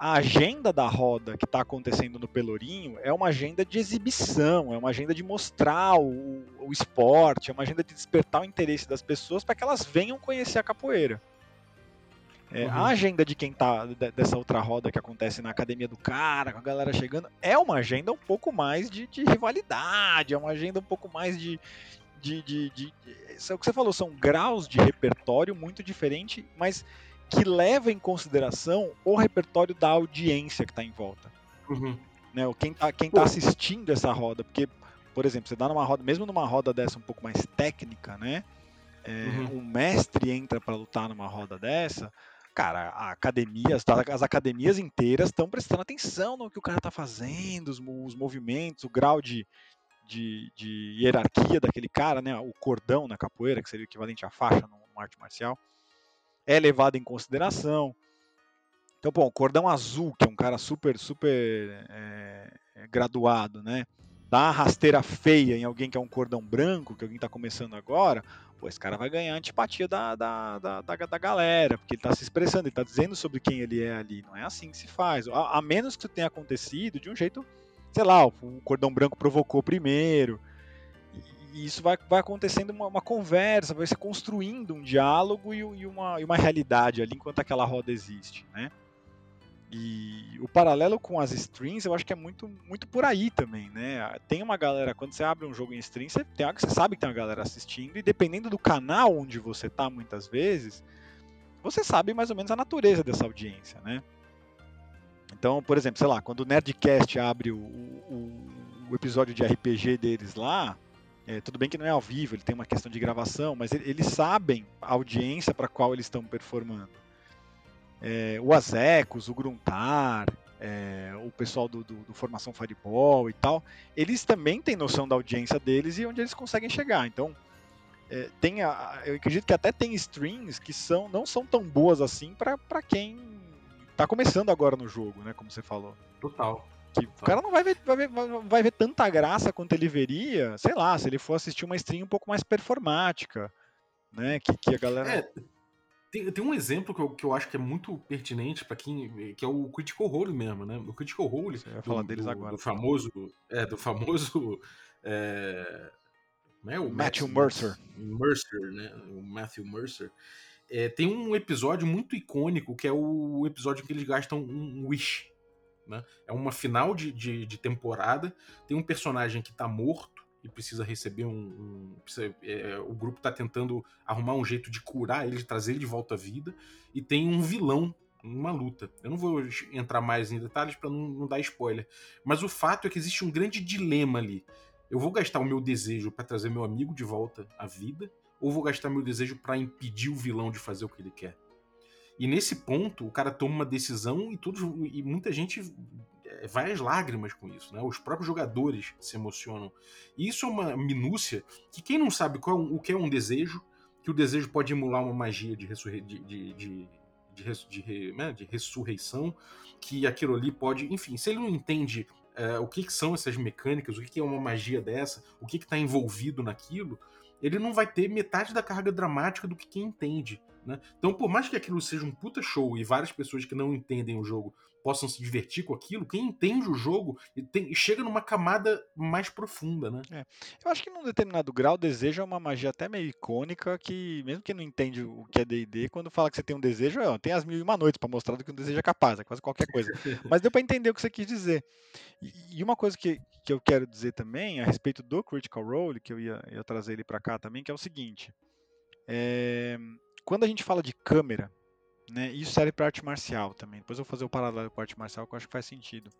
A agenda da roda que está acontecendo no Pelourinho é uma agenda de exibição, é uma agenda de mostrar o, o esporte, é uma agenda de despertar o interesse das pessoas para que elas venham conhecer a capoeira. É, uhum. A agenda de quem tá dessa outra roda que acontece na academia do cara, com a galera chegando, é uma agenda um pouco mais de, de rivalidade, é uma agenda um pouco mais de, de, de, de, é o que você falou, são graus de repertório muito diferente, mas que leva em consideração o repertório da audiência que está em volta. Uhum. Né, quem está quem tá assistindo essa roda, porque, por exemplo, você dá numa roda, mesmo numa roda dessa um pouco mais técnica, né? É, uhum. Um mestre entra para lutar numa roda dessa, cara, a academia, as academias inteiras estão prestando atenção no que o cara está fazendo, os, os, movimentos, o grau de, de, de, hierarquia daquele cara, né? O cordão na capoeira, que seria o equivalente à faixa numa arte marcial, é levado em consideração. Então, bom, cordão azul, que é um cara super, super é, graduado, né? Dá uma rasteira feia em alguém que é um cordão branco, que alguém está começando agora, pô, esse cara vai ganhar antipatia da, da, da, da, da galera, porque ele está se expressando, ele está dizendo sobre quem ele é ali. Não é assim que se faz. A, a menos que isso tenha acontecido de um jeito, sei lá, o, o cordão branco provocou primeiro. E, e isso vai, vai acontecendo uma, uma, conversa, vai se construindo um diálogo e, e, uma, e uma realidade ali enquanto aquela roda existe, né? E o paralelo com as strings, eu acho que é muito, muito por aí também, né? Tem uma galera, quando você abre um jogo em stream, você, tem, você sabe que tem uma galera assistindo, e dependendo do canal onde você tá, muitas vezes, você sabe mais ou menos a natureza dessa audiência, né? Então, por exemplo, sei lá, quando o Nerdcast abre o, o, o episódio de RPG deles lá, é, tudo bem que não é ao vivo, ele tem uma questão de gravação, mas eles sabem a audiência para qual eles estão performando é, o Azecos, o Gruntar, é, o pessoal do, do, do, Formação Fireball e tal, eles também têm noção da audiência deles e onde eles conseguem chegar. Então, é, tem a, eu acredito que até tem strings que são, não são tão boas assim para quem está começando agora no jogo, né? Como você falou. Total. Que o cara não vai ver, vai, ver, vai ver tanta graça quanto ele veria, sei lá, se ele for assistir uma stream um pouco mais performática, né? Que, que a galera. É tem, tem um exemplo que eu, que eu acho que é muito pertinente para quem. que é o Critical Role mesmo, né? O Critical Role. Você vai falar do, deles do, agora. Do famoso. É, do famoso. É, né, o Matthew Mercer. Mercer, né? O Matthew Mercer. É, tem um episódio muito icônico que é o episódio em que eles gastam um Wish. Né? É uma final de, de, de temporada. Tem um personagem que tá morto e precisa receber um. um precisa, é, o grupo está tentando arrumar um jeito de curar ele, de trazer ele de volta à vida. E tem um vilão numa luta. Eu não vou entrar mais em detalhes para não, não, dar spoiler. Mas o fato é que existe um grande dilema ali. Eu vou gastar o meu desejo para trazer meu amigo de volta à vida, ou vou gastar meu desejo para impedir o vilão de fazer o que ele quer? E nesse ponto, o cara toma uma decisão e, e muita gente é, várias lágrimas com isso, né? Os próprios jogadores se emocionam. E isso é uma minúcia que quem não sabe qual, é o que é um desejo, que o desejo pode emular uma magia de, de, de, de, de, né, de ressurreição, que aquilo ali pode. Enfim, se ele não entende é, o que, que, são essas mecânicas, o que, que é uma magia dessa, o que está envolvido naquilo, ele não vai ter metade da carga dramática do que quem entende. Né? Então, por mais que aquilo seja um puta show e várias pessoas que não entendem o jogo possam se divertir com aquilo, quem entende o jogo tem, chega numa camada mais profunda, né? É. Eu acho que num determinado grau o desejo é uma magia até meio icônica que, mesmo quem não entende o que é D&D, quando fala que você tem um desejo, é, tem as mil e uma noites para mostrar do que um desejo é capaz, é quase qualquer coisa. (laughs) Mas deu para entender o que você quis dizer. E, e, uma coisa que, que eu quero dizer também a respeito do Critical Role, que eu ia, ia trazer ele para cá também, que é o seguinte. É, quando a gente fala de câmera, né, isso serve para arte marcial também. Depois eu vou fazer o paralelo com a arte marcial que eu acho que faz sentido.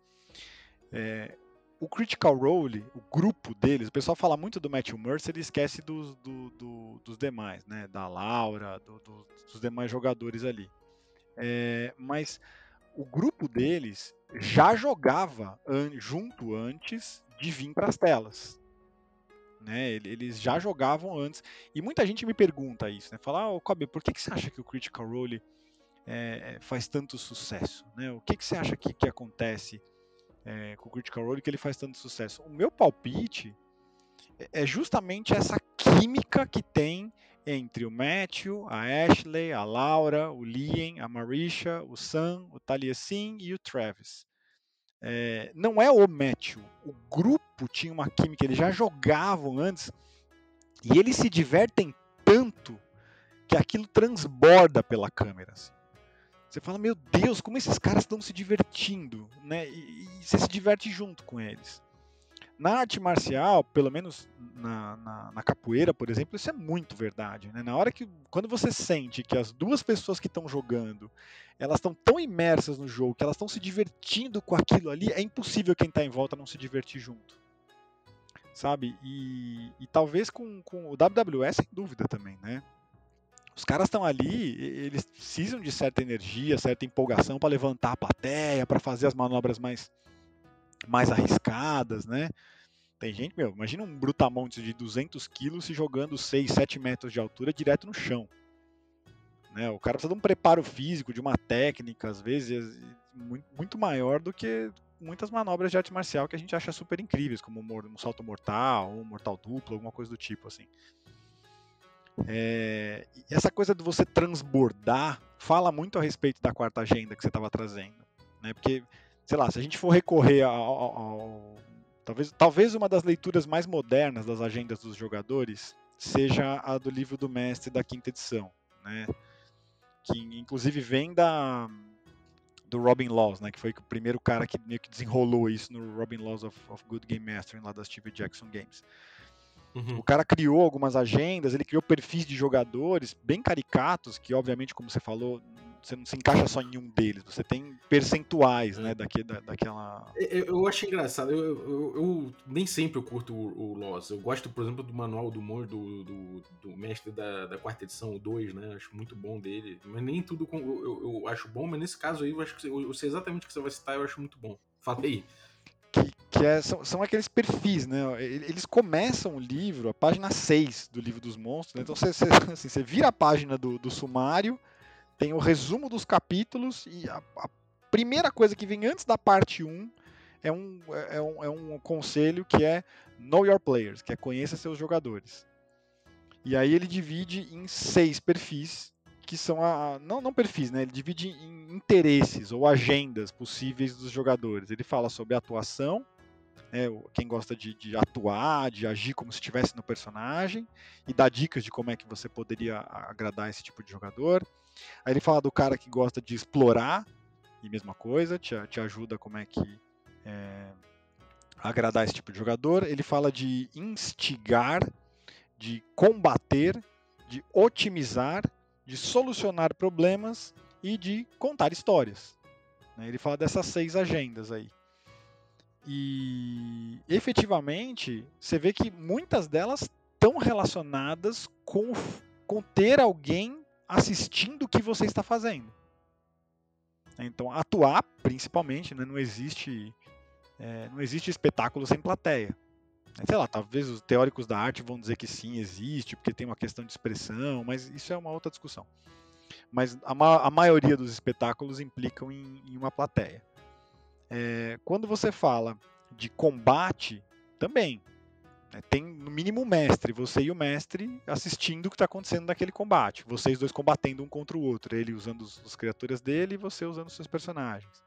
É, o Critical Role, o grupo deles, o pessoal fala muito do Matthew Mercer e esquece dos, do, do, dos demais, né? Da Laura, do, dos demais jogadores ali. É, mas o grupo deles já jogava an junto antes de vir para as telas. Né? Eles já jogavam antes. E muita gente me pergunta isso, né? Fala, ah, Kobe, por que, que você acha que o Critical Role é, faz tanto sucesso? Né? O que, que você acha que, que acontece é, com o Critical Role que ele faz tanto sucesso? O meu palpite é justamente essa química que tem entre o Matthew, a Ashley, a Laura, o Liam, a Marisha, o Sam, o Taliesin e o Travis. É, não é o Matthew. O grupo tinha uma química, eles já jogavam antes e eles se divertem tanto que aquilo transborda pela câmera. Assim. Você fala, meu Deus, como esses caras estão se divertindo, né? E, e, você se diverte junto com eles. Na arte marcial, pelo menos na, na, na, capoeira, por exemplo, isso é muito verdade. Né? Na hora que, quando você sente que as duas pessoas que estão jogando, elas estão tão imersas no jogo, que elas estão se divertindo com aquilo ali, é impossível quem está em volta não se divertir junto. Sabe? E, e talvez com, com o WWE, sem dúvida também, né? Os caras estão ali, eles precisam de certa energia, certa empolgação para levantar a plateia, para fazer as manobras mais mais arriscadas, né? Tem gente, meu, imagina um brutamontes de 200 quilos se jogando 6, 7 metros de altura direto no chão. Né? O cara precisa de um preparo físico, de uma técnica, às vezes, muito, maior do que muitas manobras de arte marcial que a gente acha super incríveis, como um salto mortal, um mortal duplo, alguma coisa do tipo, assim. É, essa coisa de você transbordar fala muito a respeito da quarta agenda que você estava trazendo. Né? Porque sei lá, se a gente for recorrer ao, ao, ao, talvez, talvez uma das leituras mais modernas das agendas dos jogadores seja a do livro do mestre da quinta edição, né? Que inclusive vem da do Robin Laws, né? Que foi o primeiro cara que meio que desenrolou isso no Robin Laws of, of Good Game Mastering lá da Steve Jackson Games. Uhum. O cara criou algumas agendas, ele criou perfis de jogadores bem caricatos, que obviamente, como você falou, você não se encaixa só em um deles, você tem percentuais, né, daqui, da, daquela... Eu, eu acho engraçado, eu, eu, eu, nem sempre eu curto o, o Loss, eu gosto, por exemplo, do manual do humor do, do, do mestre da, da, quarta edição, o 2, né, acho muito bom dele, mas nem tudo com, eu, eu, acho bom, mas nesse caso aí, eu acho que eu sei exatamente o que você vai citar, eu acho muito bom. Fala aí. Que, que é, são, são aqueles perfis, né? Eles começam o livro, a página 6 do livro dos monstros, né? Então você, você, (laughs) assim, você vira a página do, do sumário, tem o resumo dos capítulos e a, a primeira coisa que vem antes da parte 1 é um, é, um, é um conselho que é Know Your Players, que é conheça seus jogadores. E aí ele divide em seis perfis, que são a. Não, não perfis, né? Ele divide em interesses ou agendas possíveis dos jogadores. Ele fala sobre atuação, né, quem gosta de, de, atuar, de agir como se estivesse no personagem, e dá dicas de como é que você poderia agradar esse tipo de jogador. Aí ele fala do cara que gosta de explorar, e mesma coisa, te, te ajuda como é que é, agradar esse tipo de jogador. Ele fala de instigar, de combater, de otimizar, de solucionar problemas e de contar histórias. Né? Ele fala dessas seis agendas aí. E efetivamente, você vê que muitas delas estão relacionadas com, com ter alguém assistindo o que você está fazendo. Então, atuar, principalmente, né, não existe é, não existe espetáculo sem plateia. Sei lá, talvez os teóricos da arte vão dizer que sim, existe, porque tem uma questão de expressão, mas isso é uma outra discussão. mas a, ma a maioria dos espetáculos implicam em, em uma plateia. É, quando você fala de combate, também. Né, tem no mínimo um mestre, você e o mestre assistindo o que está acontecendo naquele combate. Vocês dois combatendo um contra o outro, ele usando os, as criaturas dele e você usando os seus personagens.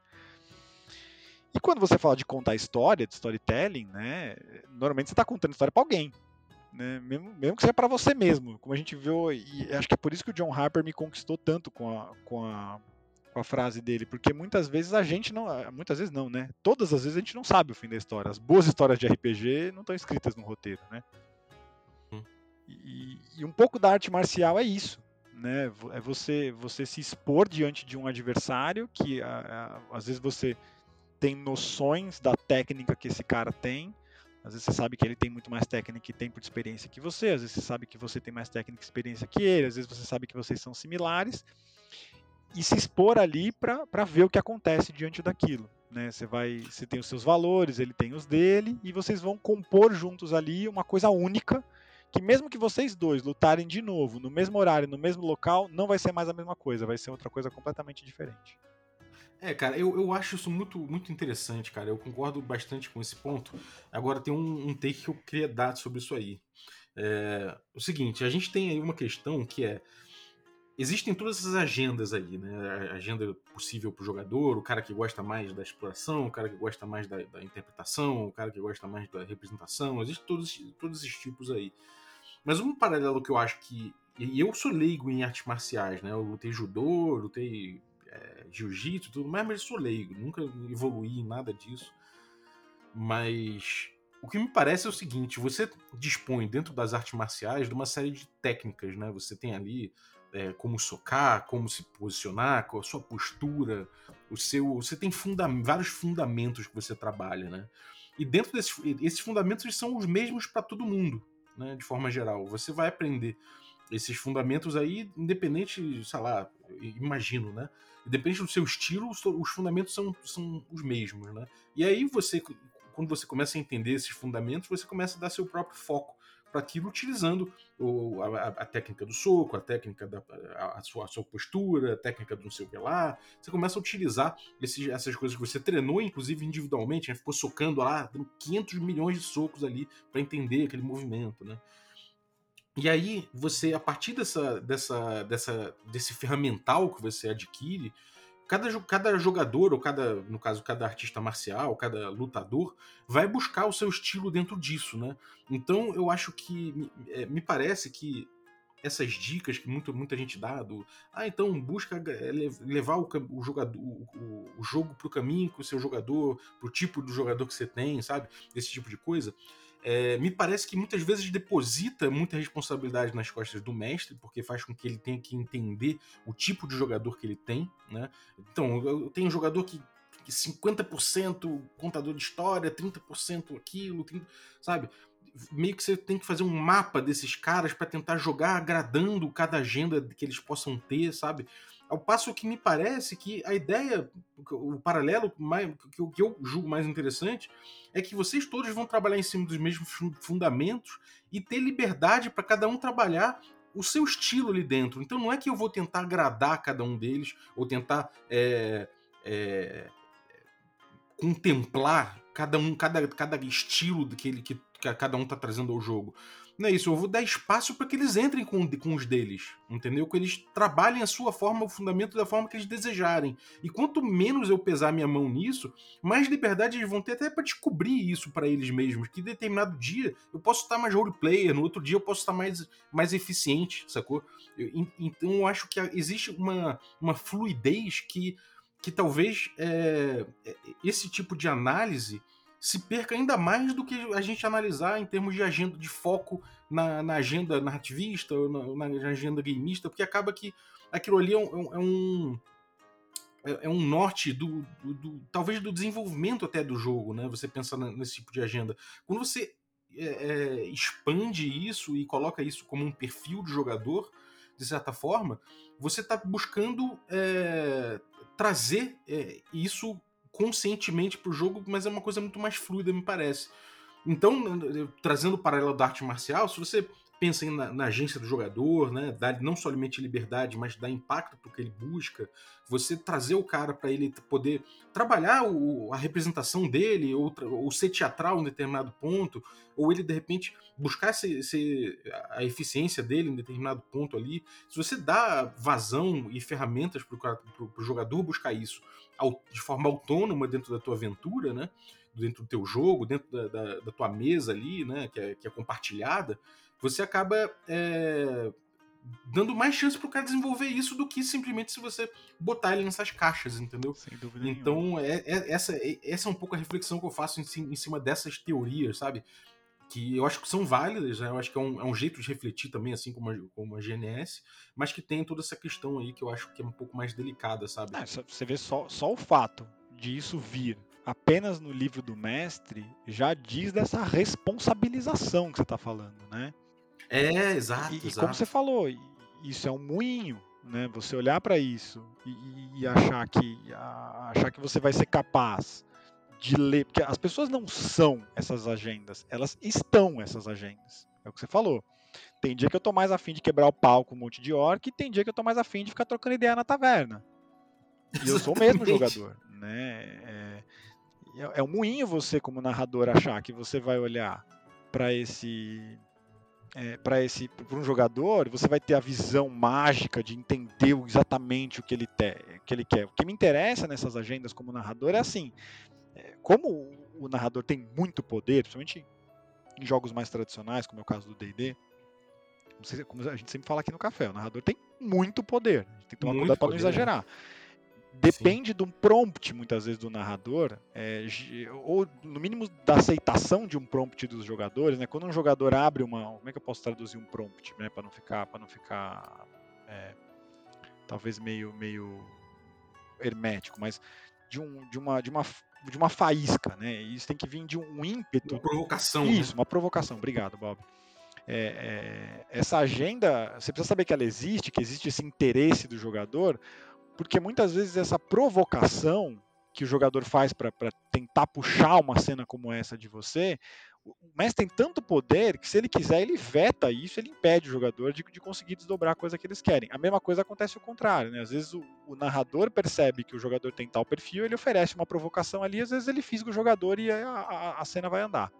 E quando você fala de contar história, de storytelling, né, normalmente você está contando história para alguém. Né, mesmo, mesmo que seja para você mesmo. Como a gente viu, e acho que é por isso que o John Harper me conquistou tanto com a, com a, com a frase dele, porque muitas vezes a gente não. Muitas vezes não, né? Todas as vezes a gente não sabe o fim da história. As boas histórias de RPG não estão escritas no roteiro, né? Hum. E, e um pouco da arte marcial é isso né? É você você se expor diante de um adversário que a, a, às vezes você tem noções da técnica que esse cara tem. Às vezes você sabe que ele tem muito mais técnica e tempo de experiência que você, às vezes você sabe que você tem mais técnica e experiência que ele, às vezes você sabe que vocês são similares. E se expor ali para ver o que acontece diante daquilo. Né? Você vai, você tem os seus valores, ele tem os dele, e vocês vão compor juntos ali uma coisa única que mesmo que vocês dois lutarem de novo no mesmo horário, no mesmo local, não vai ser mais a mesma coisa, vai ser outra coisa completamente diferente. É, cara, eu, eu acho isso muito, muito interessante, cara. Eu concordo bastante com esse ponto. Agora tem um, um take que eu queria dar sobre isso aí. É, o seguinte, a gente tem aí uma questão que é. Existem todas essas agendas aí, né? A agenda possível para o jogador, o cara que gosta mais da exploração, o cara que gosta mais da, da interpretação, o cara que gosta mais da representação, existem todos, todos esses tipos aí. Mas um paralelo que eu acho que. E eu sou leigo em artes marciais, né? Eu lutei judô, lutei é, jiu-jitsu tudo mais, mas eu sou leigo, nunca evoluí em nada disso. Mas o que me parece é o seguinte: você dispõe dentro das artes marciais de uma série de técnicas, né? Você tem ali é, como socar, como se posicionar, com a sua postura, o seu, você tem funda vários fundamentos que você trabalha, né? E dentro desses esses fundamentos são os mesmos para todo mundo, né? De forma geral, você vai aprender esses fundamentos aí, independente, sei lá, imagino, né? Independente do seu estilo, os fundamentos são, são os mesmos, né? E aí você, quando você começa a entender esses fundamentos, você começa a dar seu próprio foco para aquilo, utilizando o, a, a, técnica do soco, a técnica da a, a, sua, sua postura, a técnica do não sei o que lá. Você começa a utilizar essas coisas que você treinou, inclusive individualmente, né? ficou socando lá, dando 500 milhões de socos ali para entender aquele movimento, né? E aí, você, a partir dessa, dessa, dessa, desse ferramental que você adquire, cada, cada jogador, ou cada, no caso, cada artista marcial, cada lutador, vai buscar o seu estilo dentro disso, né? Então, eu acho que, é, me parece que essas dicas que muito, muita gente dá do ah, então busca é, levar o, o jogador o, o jogo para o caminho com o seu jogador, para o tipo do jogador que você tem, sabe? Esse tipo de coisa é, me parece que muitas vezes deposita muita responsabilidade nas costas do mestre, porque faz com que ele tenha que entender o tipo de jogador que ele tem, né? Então, eu tenho um jogador que, que 50% contador de história, 30% aquilo, 30, sabe? Meio que você tem que fazer um mapa desses caras para tentar jogar agradando cada agenda que eles possam ter, sabe? Ao passo que me parece que a ideia, o paralelo mais, que eu julgo mais interessante, é que vocês todos vão trabalhar em cima dos mesmos fundamentos e ter liberdade para cada um trabalhar o seu estilo ali dentro. Então não é que eu vou tentar agradar cada um deles ou tentar é, é, contemplar cada um, cada, cada estilo que, ele, que, que cada um está trazendo ao jogo. Não é isso, eu vou dar espaço para que eles entrem com, com os deles, entendeu? Que eles trabalhem a sua forma, o fundamento da forma que eles desejarem. E quanto menos eu pesar minha mão nisso, mais liberdade eles vão ter até para descobrir isso para eles mesmos. Que determinado dia eu posso estar mais roleplayer, no outro dia eu posso estar mais, mais eficiente, sacou? Eu, então eu acho que existe uma, uma fluidez que, que talvez é, esse tipo de análise se perca ainda mais do que a gente analisar em termos de agenda, de foco na, na agenda narrativista ou na, na, agenda gameista, porque acaba que aquilo ali é um, é um, é, é um norte do, do, do, talvez do desenvolvimento até do jogo, né? Você pensa nesse tipo de agenda. Quando você é, é, expande isso e coloca isso como um perfil de jogador, de certa forma, você está buscando é, trazer é, isso conscientemente pro jogo, mas é uma coisa muito mais fluida, me parece. Então, trazendo o paralelo da arte marcial, se você pensa na, na, agência do jogador, né? Dar não somente liberdade, mas dar impacto para o que ele busca. Você trazer o cara para ele poder trabalhar o, a representação dele, ou, ou ser teatral em determinado ponto, ou ele de repente buscar esse, esse, a eficiência dele em determinado ponto ali. Se você dá vazão e ferramentas para o jogador buscar isso de forma autônoma dentro da tua aventura, né? dentro do teu jogo, dentro da, da, da tua mesa ali, né, que é, que é compartilhada, você acaba é, dando mais chance pro cara desenvolver isso do que simplesmente se você botar ele nessas caixas, entendeu? Sem dúvida então, é, é, essa, é, essa é um pouco a reflexão que eu faço em, em, cima dessas teorias, sabe? Que eu acho que são válidas, né? eu acho que é um, é um jeito de refletir também, assim como a, como a GNS, mas que tem toda essa questão aí que eu acho que é um pouco mais delicada, sabe? É, você vê só, só o fato de isso vir apenas no livro do mestre já diz dessa responsabilização que você está falando, né? É, exato. E, exato. como você falou, isso é um moinho, né? Você olhar para isso e, e, achar que achar que você vai ser capaz de ler, porque as pessoas não são essas agendas, elas estão essas agendas. É o que você falou. Tem dia que eu tô mais afim de quebrar o pau com um monte de orc, e tem dia que eu tô mais afim de ficar trocando ideia na taverna. E eu sou o mesmo jogador, né? É, é, é um moinho você como narrador achar que você vai olhar para esse é, para esse para um jogador você vai ter a visão mágica de entender exatamente o que ele, te, que ele quer. O que me interessa nessas agendas como narrador é assim é, como o, narrador tem muito poder principalmente em jogos mais tradicionais como é o caso do D&D como a gente sempre fala aqui no café o narrador tem muito poder a gente tem que tomar muito cuidado para não exagerar depende Sim. de um prompt, muitas vezes, do narrador, é, ou no mínimo da aceitação de um prompt dos jogadores, né? Quando um jogador abre uma. Como é que eu posso traduzir um prompt, né? Para não ficar. Para não ficar. É, talvez meio, meio hermético, mas de, um, de, uma, de, uma, de uma faísca, né? Isso tem que vir de um ímpeto. Uma provocação. Né? Isso, né? uma provocação. Obrigado, Bob. É, é, essa agenda, você precisa saber que ela existe, que existe esse interesse do jogador, porque muitas vezes essa provocação que o jogador faz para tentar puxar uma cena como essa de você, o mestre tem tanto poder que se ele quiser, ele veta isso, ele impede o jogador de, de conseguir desdobrar a coisa que eles querem. A mesma coisa acontece o contrário, né? Às vezes o, o, narrador percebe que o jogador tem tal perfil, ele oferece uma provocação ali, às vezes ele fisga o jogador e a, a, a cena vai andar.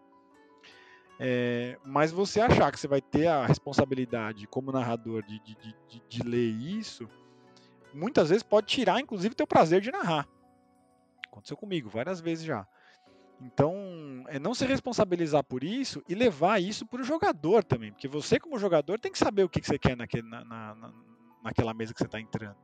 É, mas você achar que você vai ter a responsabilidade como narrador de, de, de, de ler isso, muitas vezes pode tirar, inclusive, teu prazer de narrar. Aconteceu comigo várias vezes já. Então, é não se responsabilizar por isso e levar isso para o jogador também, porque você, como jogador, tem que saber o que, que você quer naquele, na, na, naquela mesa que você está entrando.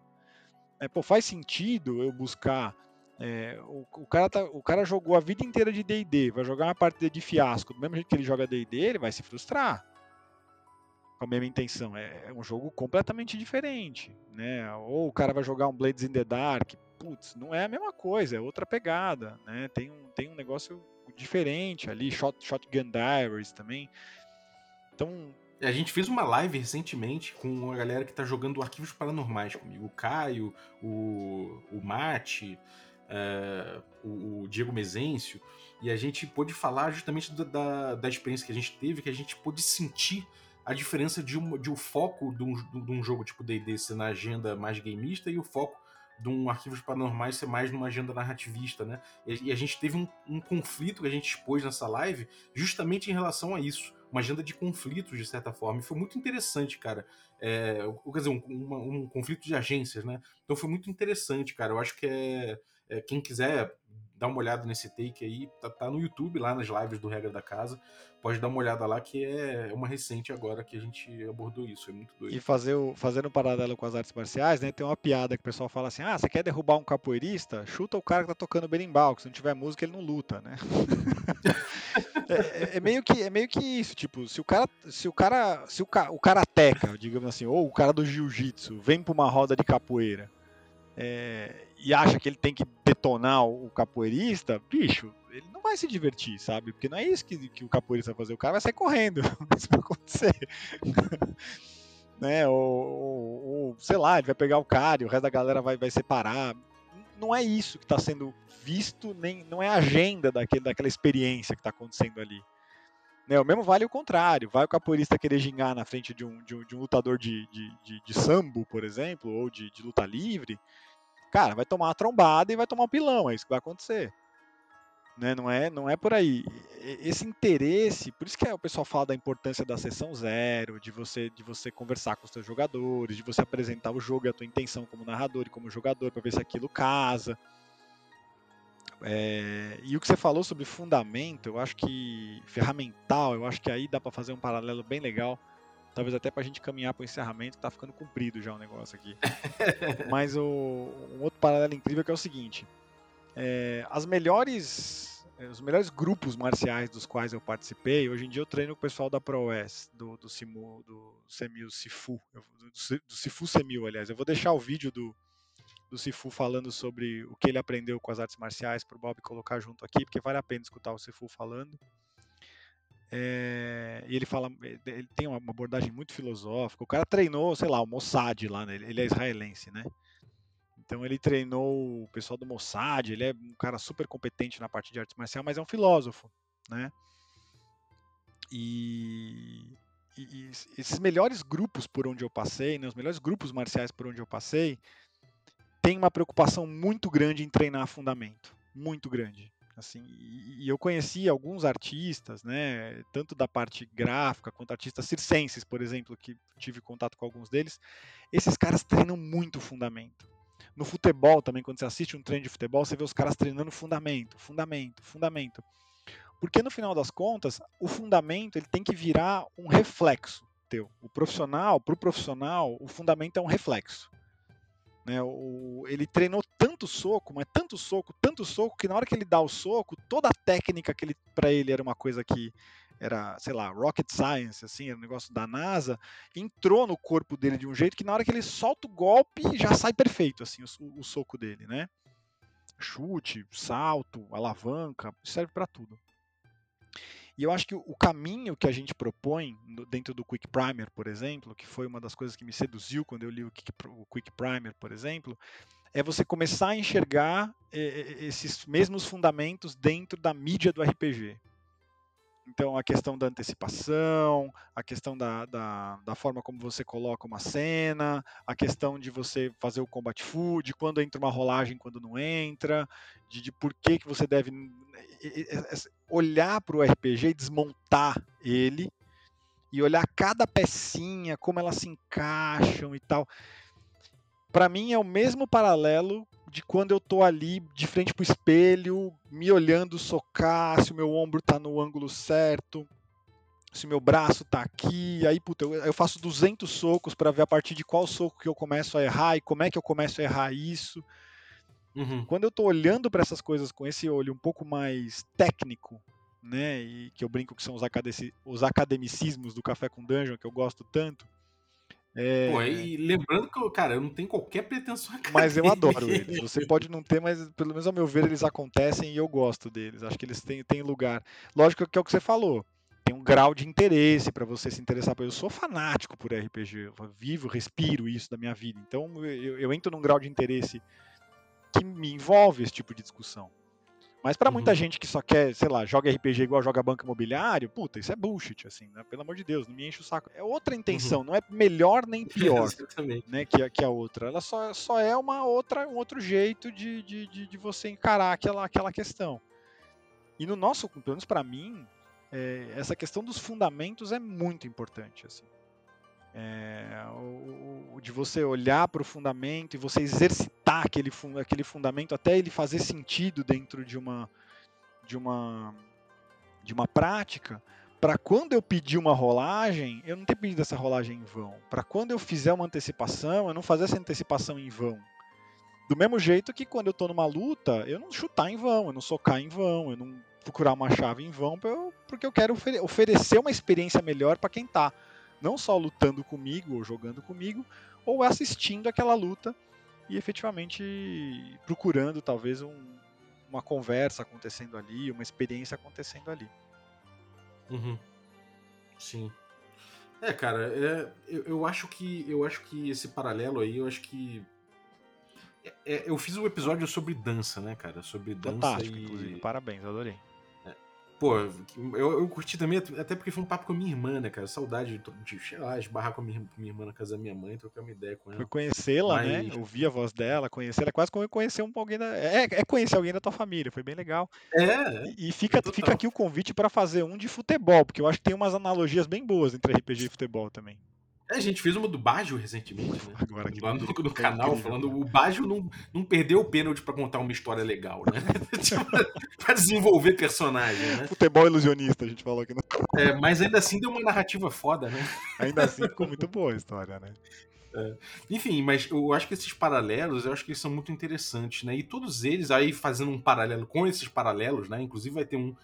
É, pô, faz sentido eu buscar. É, o, o, cara tá, o cara jogou a vida inteira de DD, vai jogar uma partida de fiasco, do mesmo jeito que ele joga DD, ele vai se frustrar com a mesma intenção. É, é, um jogo completamente diferente, né? Ou o cara vai jogar um Blades in the Dark, putz, não é a mesma coisa, é outra pegada, né? Tem um, tem um negócio diferente ali, Shot, Shotgun Diaries também. Então... A gente fez uma live recentemente com a galera que tá jogando arquivos paranormais comigo. O Caio, o, o Mate, uh, o, o, Diego Mezencio. E a gente pôde falar justamente da, da, da experiência que a gente teve, que a gente pôde sentir a diferença de um, de um foco de um, de um jogo tipo D&D ser na agenda mais gameista e o foco de um Arquivos Paranormais ser mais numa agenda narrativista, né? E, a gente teve um, um, conflito que a gente expôs nessa live justamente em relação a isso. Uma agenda de conflitos, de certa forma. E foi muito interessante, cara. É, quer dizer, um, um, um conflito de agências, né? Então foi muito interessante, cara. Eu acho que é, é quem quiser dar uma olhada nesse take aí, tá, tá, no YouTube, lá nas lives do Regra da Casa. Pode dar uma olhada lá, que é uma recente agora que a gente abordou isso, é muito doido. E fazer o, fazendo um paralelo com as artes marciais, né, tem uma piada que o pessoal fala assim, ah, você quer derrubar um capoeirista? Chuta o cara que tá tocando berimbau, que se não tiver música ele não luta, né? (laughs) é, é, é, meio que, é meio que isso, tipo, se o cara, se o cara, se o, ca, o karateca, digamos assim, ou o cara do jiu-jitsu vem pra uma roda de capoeira, é, e acha que ele tem que detonar o capoeirista, bicho, ele não vai se divertir, sabe? Porque não é isso que, que o capoeirista vai fazer. O cara vai sair correndo. (laughs) isso vai acontecer. (laughs) né? Ou, ou, ou, sei lá, ele vai pegar o cara e o resto da galera vai, vai separar. Não é isso que está sendo visto, nem não é a agenda daquele, daquela experiência que está acontecendo ali. Né? O mesmo vale o contrário. Vai o capoeirista querer gingar na frente de um, de um, de um lutador de, de, de, de, sambo, por exemplo, ou de, de luta livre. Cara, vai tomar uma trombada e vai tomar um pilão. É isso que vai acontecer. Né? Não, é, não é por aí. Esse interesse, por isso que o pessoal fala da importância da sessão zero, de você, de você conversar com os seus jogadores, de você apresentar o jogo e a tua intenção como narrador e como jogador para ver se aquilo casa. É, e o que você falou sobre fundamento, eu acho que ferramental, eu acho que aí dá para fazer um paralelo bem legal. Talvez até para a gente caminhar para o encerramento, tá ficando comprido já o negócio aqui. (laughs) Mas o, um outro paralelo incrível que é o seguinte: é, as melhores, é, os melhores grupos marciais dos quais eu participei, hoje em dia eu treino com o pessoal da ProS, do, do, Simu, do Semil Sifu, do, do Sifu Semil, aliás. Eu vou deixar o vídeo do, do Sifu falando sobre o que ele aprendeu com as artes marciais para o Bob colocar junto aqui, porque vale a pena escutar o Sifu falando. É, e ele fala, ele tem uma abordagem muito filosófica. O cara treinou, sei lá, o Mossad lá, né? ele é israelense, né? Então ele treinou o pessoal do Mossad, ele é um cara super competente na parte de artes marciais, mas é um filósofo, né? E, e, e esses melhores grupos por onde eu passei, né, os melhores grupos marciais por onde eu passei, tem uma preocupação muito grande em treinar fundamento, muito grande. Assim, e, eu conheci alguns artistas, né, tanto da parte gráfica quanto artistas circenses, por exemplo, que tive contato com alguns deles. Esses caras treinam muito fundamento. No futebol também, quando você assiste um treino de futebol, você vê os caras treinando fundamento, fundamento, fundamento. Porque no final das contas, o fundamento ele tem que virar um reflexo teu. O profissional, para o profissional, o fundamento é um reflexo. Né? O, ele treinou tanto soco, mas tanto soco, tanto soco, que na hora que ele dá o soco, toda a técnica que ele para ele era uma coisa que era, sei lá, rocket science, assim, era um negócio da NASA, entrou no corpo dele de um jeito que na hora que ele solta o golpe já sai perfeito, assim, o, o soco dele, né? Chute, salto, alavanca, serve para tudo. E eu acho que o caminho que a gente propõe dentro do Quick Primer, por exemplo, que foi uma das coisas que me seduziu quando eu li o Quick Primer, por exemplo, é você começar a enxergar eh, eh, esses mesmos fundamentos dentro da mídia do RPG. Então, a questão da antecipação, a questão da, da, da, forma como você coloca uma cena, a questão de você fazer o combat food, quando entra uma rolagem, quando não entra, de, de por que, que você deve olhar para o RPG e desmontar ele, e olhar cada pecinha, como elas se encaixam e tal. Para mim é o mesmo paralelo de quando eu tô ali de frente pro espelho, me olhando socar, se o meu ombro tá no ângulo certo, se o meu braço tá aqui, aí puta, eu, eu faço 200 socos para ver a partir de qual soco que eu começo a errar e como é que eu começo a errar isso. Uhum. Quando eu tô olhando para essas coisas com esse olho um pouco mais técnico, né, e que eu brinco que são os academicismos do Café com Dungeon, que eu gosto tanto, é... Pô, e lembrando que, cara, eu não tenho qualquer pretensão acadêmica. (laughs) Mas eu adoro eles. Você pode não ter, mas pelo menos ao meu ver eles acontecem e eu gosto deles. Acho que eles têm, têm lugar. Lógico que é o que você falou. Tem um grau de interesse para você se interessar. Eu sou fanático por RPG. Eu vivo, respiro isso da minha vida. Então eu, eu entro num grau de interesse que me envolve esse tipo de discussão. Mas para muita uhum. gente que só quer, sei lá, joga RPG igual joga banco imobiliário, puta, isso é bullshit, assim, né? Pelo amor de Deus, não me enche o saco. É outra intenção, uhum. não é melhor nem (laughs) pior, né, que a, que a outra. Ela só, só é uma outra, um outro jeito de, de, de, de você encarar aquela, aquela questão. E no nosso, pelo menos para mim, é, essa questão dos fundamentos é muito importante, assim. É, o, o, de você olhar para o fundamento e você exercitar aquele, aquele fundamento até ele fazer sentido dentro de uma de uma de uma prática para quando eu pedir uma rolagem eu não ter pedido essa rolagem em vão. Para quando eu fizer uma antecipação eu não fazer essa antecipação em vão. Do mesmo jeito que quando eu estou numa luta eu não chutar em vão eu não socar em vão eu não procurar uma chave em vão porque eu quero oferecer uma experiência melhor para quem está não só lutando comigo ou jogando comigo, ou assistindo aquela luta e efetivamente procurando talvez um, uma conversa acontecendo ali, uma experiência acontecendo ali. Uhum. Sim. É, cara, é, eu, eu, acho que eu acho que esse paralelo aí, eu acho que é, é, eu fiz um episódio sobre dança, né, cara? Sobre dança Fantástico, e... inclusive. Parabéns, adorei. Pô, eu, eu curti também, até porque foi um papo com a minha irmã, né, cara? Saudade de, de sei lá, esbarrar com a minha, minha irmã na casa da minha mãe, trocar uma ideia com ela. Foi conhecê-la, né? Mas- Ouvir a voz dela, conhecê-la, é quase como conhecer um, alguém da. É, é conhecer alguém da tua família, foi bem legal. É, é. E, e fica, total. fica aqui o convite para fazer um de futebol, porque eu acho que tem umas analogias bem boas entre RPG e futebol também. É, a gente fez uma do Baggio recentemente, né? Agora que Lá no, no foi canal, falando cara. o Baggio não, não perdeu o pênalti pra contar uma história legal, né? (laughs) Tipo, pra desenvolver personagem, né? Futebol ilusionista, a gente falou aqui. No... É, mas ainda assim deu uma narrativa foda, né? Ainda assim ficou muito boa a história, né? Enfim, mas eu acho que esses paralelos, eu acho que eles são muito interessantes, né? E todos eles, aí fazendo um paralelo com esses paralelos, né? Inclusive vai ter um,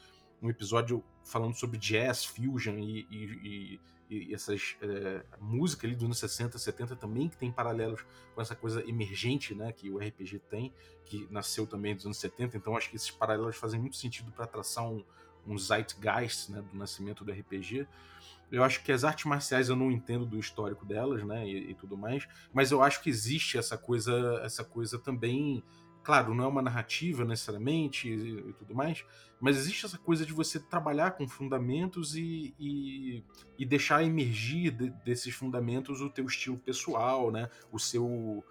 um episódio falando sobre jazz, fusion e, e, e- e essas é, música ali dos anos 60, 70 também, que tem paralelos com essa coisa emergente, né? Que o RPG tem, que nasceu também dos anos 70. Então acho que esses paralelos fazem muito sentido para traçar um, um zeitgeist, né? Do nascimento do RPG. Eu acho que as artes marciais eu não entendo do histórico delas, né, e, e tudo mais, mas eu acho que existe essa coisa, essa coisa também, claro, não é uma narrativa necessariamente e, e tudo mais, mas existe essa coisa de você trabalhar com fundamentos e, e, e deixar emergir de- desses fundamentos o teu estilo pessoal, né, o seu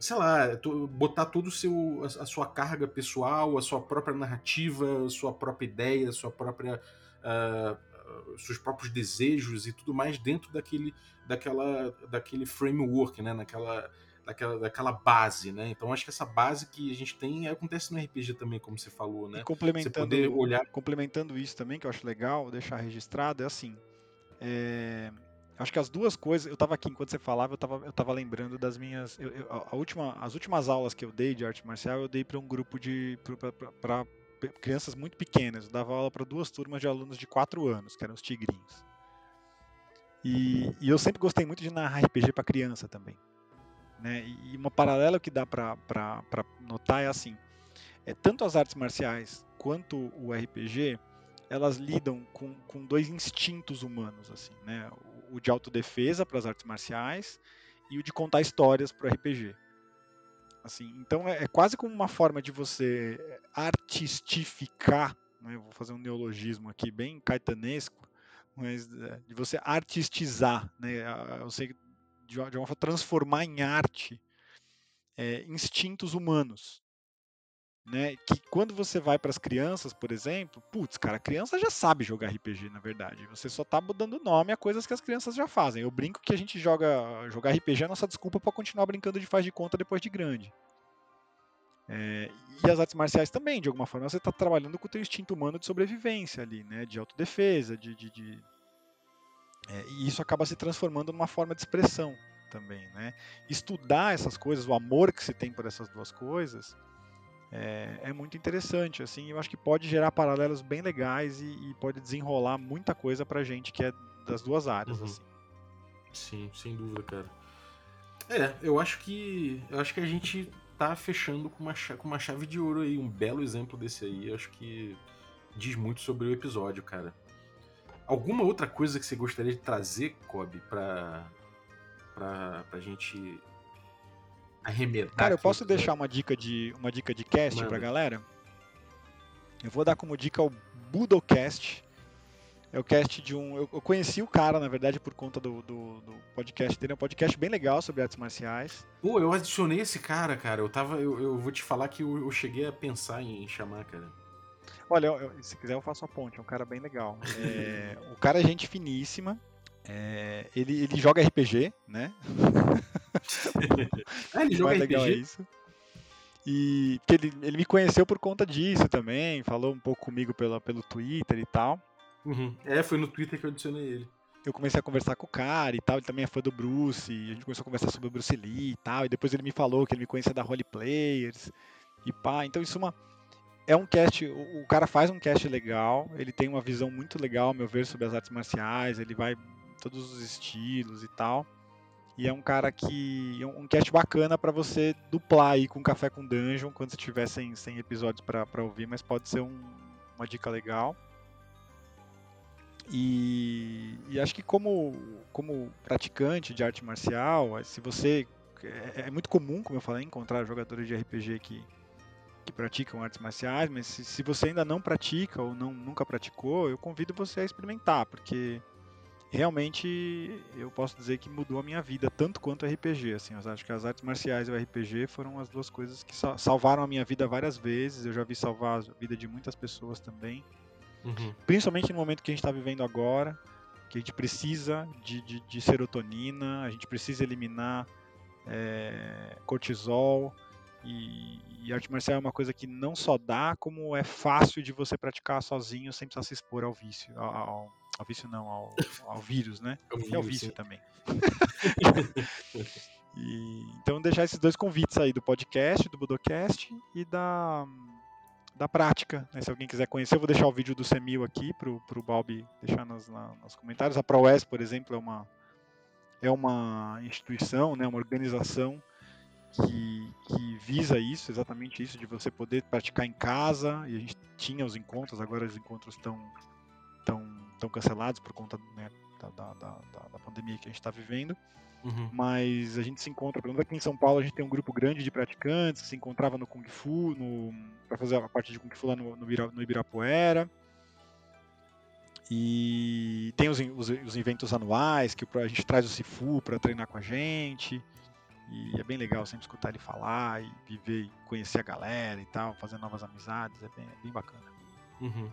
sei lá, botar todo o seu a, sua carga pessoal, a sua própria narrativa, a sua própria ideia, a sua própria ah, seus próprios desejos e tudo mais dentro daquele daquela daquele framework, né, naquela daquela, daquela base, né? Então acho que essa base que a gente tem acontece no RPG também, como você falou, né? E Você complementando, poder olhar complementando isso também, que eu acho legal deixar registrado, é assim. é, acho que as duas coisas. Eu estava aqui enquanto você falava, eu estava eu tava lembrando das minhas. eu- eu- a última, as últimas aulas que eu dei de arte marcial, eu dei para um grupo de. para crianças muito pequenas. Eu dava aula para duas turmas de alunos de 4 anos, que eram os tigrinhos. E, e eu sempre gostei muito de narrar RPG para criança também. Né? E uma paralela que dá para notar é assim: é, tanto as artes marciais quanto o RPG, elas lidam com, com dois instintos humanos, assim, né? O, o de autodefesa para as artes marciais e o de contar histórias para o RPG. Assim, então é, é quase como uma forma de você artistificar, né? vou fazer um neologismo aqui bem caetanesco, mas é, de você artistizar, né? a- Você de uma de uma forma transformar em arte é, instintos humanos né? Que quando você vai para as crianças, por exemplo, putz, cara, a criança já sabe jogar RPG, na verdade. Você só tá dando nome a coisas que as crianças já fazem. Eu brinco que a gente joga jogar RPG é a nossa desculpa para continuar brincando de faz de conta depois de grande. É, e as artes marciais também, de alguma forma, você está trabalhando com o teu instinto humano de sobrevivência ali, né? De autodefesa, de, de, de- é, e isso acaba se transformando numa forma de expressão também, né? Estudar essas coisas, o amor que se tem por essas duas coisas, é, é muito interessante, assim, eu acho que pode gerar paralelos bem legais e, e pode desenrolar muita coisa pra gente que é das duas áreas, Uhum. assim. Sim, sem dúvida, cara. É, eu acho que. Eu acho que a gente tá fechando com uma, com uma chave de ouro aí, um belo exemplo desse aí. Eu acho que diz muito sobre o episódio, cara. Alguma outra coisa que você gostaria de trazer, Kobe, pra, pra, pra gente arremedar? Cara, eu posso deixar uma dica de uma dica de cast Manda. pra galera? Eu vou dar como dica o Budocast. É o cast de um. Eu, eu conheci o cara, na verdade, por conta do, do, do podcast dele. É um podcast bem legal sobre artes marciais. Pô, eu adicionei esse cara, cara. Eu tava. Eu, eu vou te falar que eu, eu cheguei a pensar em chamar, cara. Olha, eu- se quiser eu faço a ponte, é um cara bem legal. É, o cara é gente finíssima. é, ele, ele joga RPG, né? (laughs) Ah, ele joga mais legal é RPG? isso. E ele, ele me conheceu por conta disso também, falou um pouco comigo pela, pelo Twitter e tal. Uhum. É, foi no Twitter que eu adicionei ele. Eu comecei a conversar com o cara e tal, ele também é fã do Bruce, e a gente começou a conversar sobre o Bruce Lee e tal, e depois ele me falou que ele me conhecia da Role Players e pá, então isso é uma é um cast, o, cara faz um cast legal, ele tem uma visão muito legal, ao meu ver, sobre as artes marciais, ele vai todos os estilos e tal. E é um cara que. um cast bacana pra você duplar aí com Café com Dungeon quando você tiver sem, sem episódios pra ouvir, mas pode ser um- uma dica legal. E, e acho que como, como praticante de arte marcial, se você. É, é muito comum, como eu falei, encontrar jogadores de RPG que, que praticam artes marciais, mas se, se você ainda não pratica ou não, nunca praticou, eu convido você a experimentar, porque realmente eu posso dizer que mudou a minha vida tanto quanto o RPG. Assim, eu acho que as artes marciais e o RPG foram as duas coisas que salvaram a minha vida várias vezes. Eu já vi salvar a vida de muitas pessoas também, uhum. principalmente no momento que a gente está vivendo agora, que a gente precisa de, de, de serotonina, a gente precisa eliminar é, cortisol. E, e, arte marcial é uma coisa que não só dá, como é fácil de você praticar sozinho sem precisar se expor ao vício, ao, ao, ao vício não, ao, ao vírus, né? É vírus, é o vício sim. também. (laughs) (laughs) e, então deixar esses dois convites aí do podcast, do Budocast e da, da prática. Né? Se alguém quiser conhecer, eu vou deixar o vídeo do Semil aqui pro, pro Balbi deixar nos, na, nos comentários. A ProES, por exemplo, é uma, é uma instituição, né, uma organização que, que, visa isso, exatamente isso, de você poder praticar em casa, e a gente tinha os encontros, agora os encontros estão tão, tão cancelados por conta né, da, da, da, da, pandemia que a gente está vivendo. Uhum. Mas a gente se encontra, pelo menos aqui em São Paulo, a gente tem um grupo grande de praticantes que se encontrava no Kung Fu, para fazer a parte de Kung Fu lá no, no, Ibirapuera. E tem os, os, os, eventos anuais que a gente traz o Sifu para treinar com a gente. E é bem legal sempre escutar ele falar e viver conhecer a galera e tal, fazer novas amizades, é bem, é bem bacana. Uhum.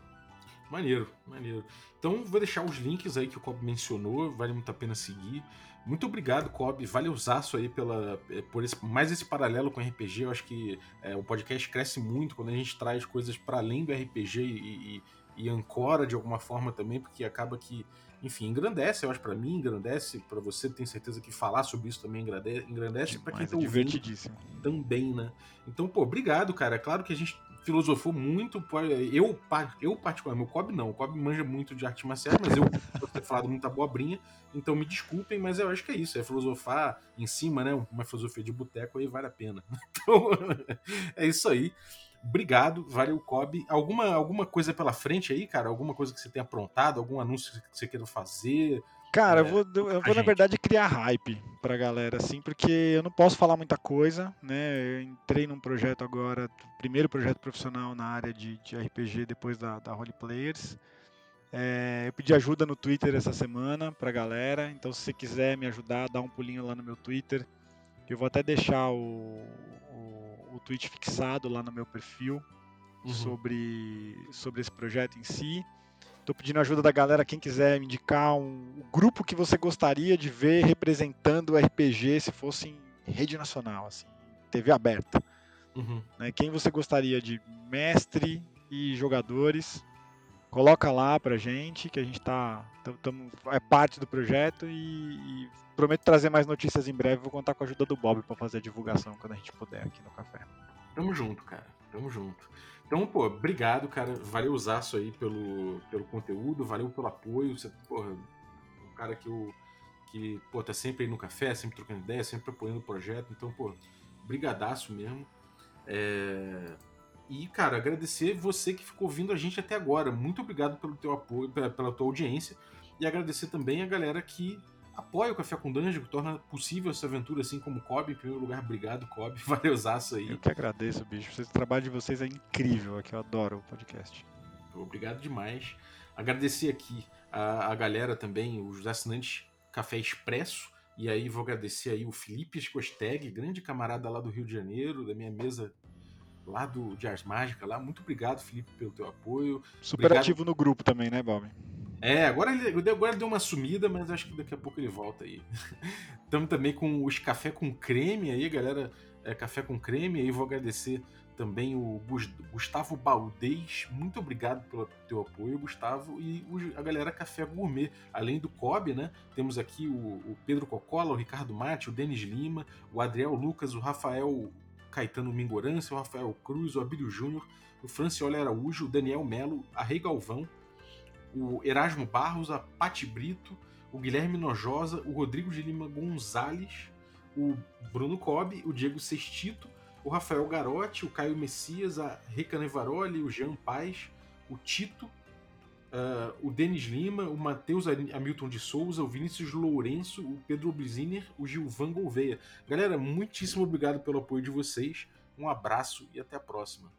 Maneiro, maneiro. Então vou deixar os links aí que o Cobb mencionou, vale muito a pena seguir. Muito obrigado, Cobb. Vale usaço aí pela, é, por esse, mais esse paralelo com RPG. Eu acho que é, o podcast cresce muito quando a gente traz coisas para além do RPG e, e, e ancora de alguma forma também, porque acaba que enfim, engrandece, eu acho, para mim, engrandece, para você, tenho certeza que falar sobre isso também engrandece, engrandece para quem tá é divertidíssimo. também, né? Então, pô, obrigado, cara. É claro que a gente filosofou muito, eu, eu particularmente, o Cobb não, o Cobb manja muito de arte marcial, mas eu posso ter falado muita abobrinha, então me desculpem, mas eu acho que é isso, é filosofar em cima, né, uma filosofia de boteco aí vale a pena. (laughs) Então, (laughs) é isso aí. Obrigado, valeu, Kobe. Alguma, alguma coisa pela frente aí, cara? Alguma coisa que você tenha aprontado? Algum anúncio que você queira fazer? Cara, é, eu vou, eu vou na verdade criar hype pra galera, assim, porque eu não posso falar muita coisa, né? Eu entrei num projeto agora, primeiro projeto profissional na área de, de RPG depois da, da Role Players. É, eu pedi ajuda no Twitter essa semana pra galera, então se você quiser me ajudar, dá um pulinho lá no meu Twitter. Eu vou até deixar o, o, tweet fixado lá no meu perfil uhum. sobre, sobre esse projeto em si. Estou pedindo ajuda da galera, quem quiser me indicar um, um, grupo que você gostaria de ver representando o RPG se fosse em rede nacional, assim, TV aberta. Uhum. Né? Quem você gostaria de mestre e jogadores coloca lá pra gente, que a gente tá. Tamo, é parte do projeto e, e, prometo trazer mais notícias em breve. Vou contar com a ajuda do Bob para fazer a divulgação quando a gente puder aqui no café. Tamo junto, cara. Tamo junto. Então, pô, obrigado, cara. Valeu usaço aí pelo, pelo conteúdo, valeu pelo apoio. Você, porra, um cara que eu. que, pô, tá sempre aí no café, sempre trocando ideia, sempre apoiando o projeto. Então, pô, brigadaço mesmo. É e, cara, agradecer você que ficou ouvindo a gente até agora. Muito obrigado pelo teu apoio, pela tua audiência. E agradecer também a galera que apoia o Café com Dungeon, que torna possível essa aventura, assim como o Kobe. Em primeiro lugar, obrigado, Kobe. (laughs) Valeuzaço aí. Eu que agradeço, bicho. O trabalho de vocês é incrível aqui. Eu adoro o podcast. Obrigado demais. Agradecer aqui a, a galera também, os assinantes Café Expresso. E aí vou agradecer aí o Felipe Escosteg, grande camarada lá do Rio de Janeiro, da minha mesa lá do de Ars Mágica lá. Muito obrigado, Felipe, pelo teu apoio. Super obrigado. ativo no grupo também, né, Bob? É, agora ele agora deu uma sumida, mas acho que daqui a pouco ele volta aí. (laughs) Estamos também com os café com creme aí, galera. É, café com creme, aí vou agradecer também o Gustavo Baldez. Muito obrigado pelo teu apoio, Gustavo. E a galera Café Gourmet. Além do Kobe, né? Temos aqui o, o Pedro Cocola, o Ricardo Mate, o Denis Lima, o Adriel Lucas, o Rafael Caetano Mingorância, o Rafael Cruz, o Abílio Júnior, o Francioli Araújo, o Daniel Melo, a Rei Galvão, o Erasmo Barros, a Pati Brito, o Guilherme Nojosa, o Rodrigo de Lima Gonzalez, o Bruno Cobb, o Diego Sestito, o Rafael Garotti, o Caio Messias, a Rica Nevaroli, o Jean Paz, o Tito, uh, o Denis Lima, o Matheus Hamilton de Souza, o Vinícius Lourenço, o Pedro Bliziner, o Gilvan Gouveia. Galera, muitíssimo obrigado pelo apoio de vocês. Um abraço e até a próxima.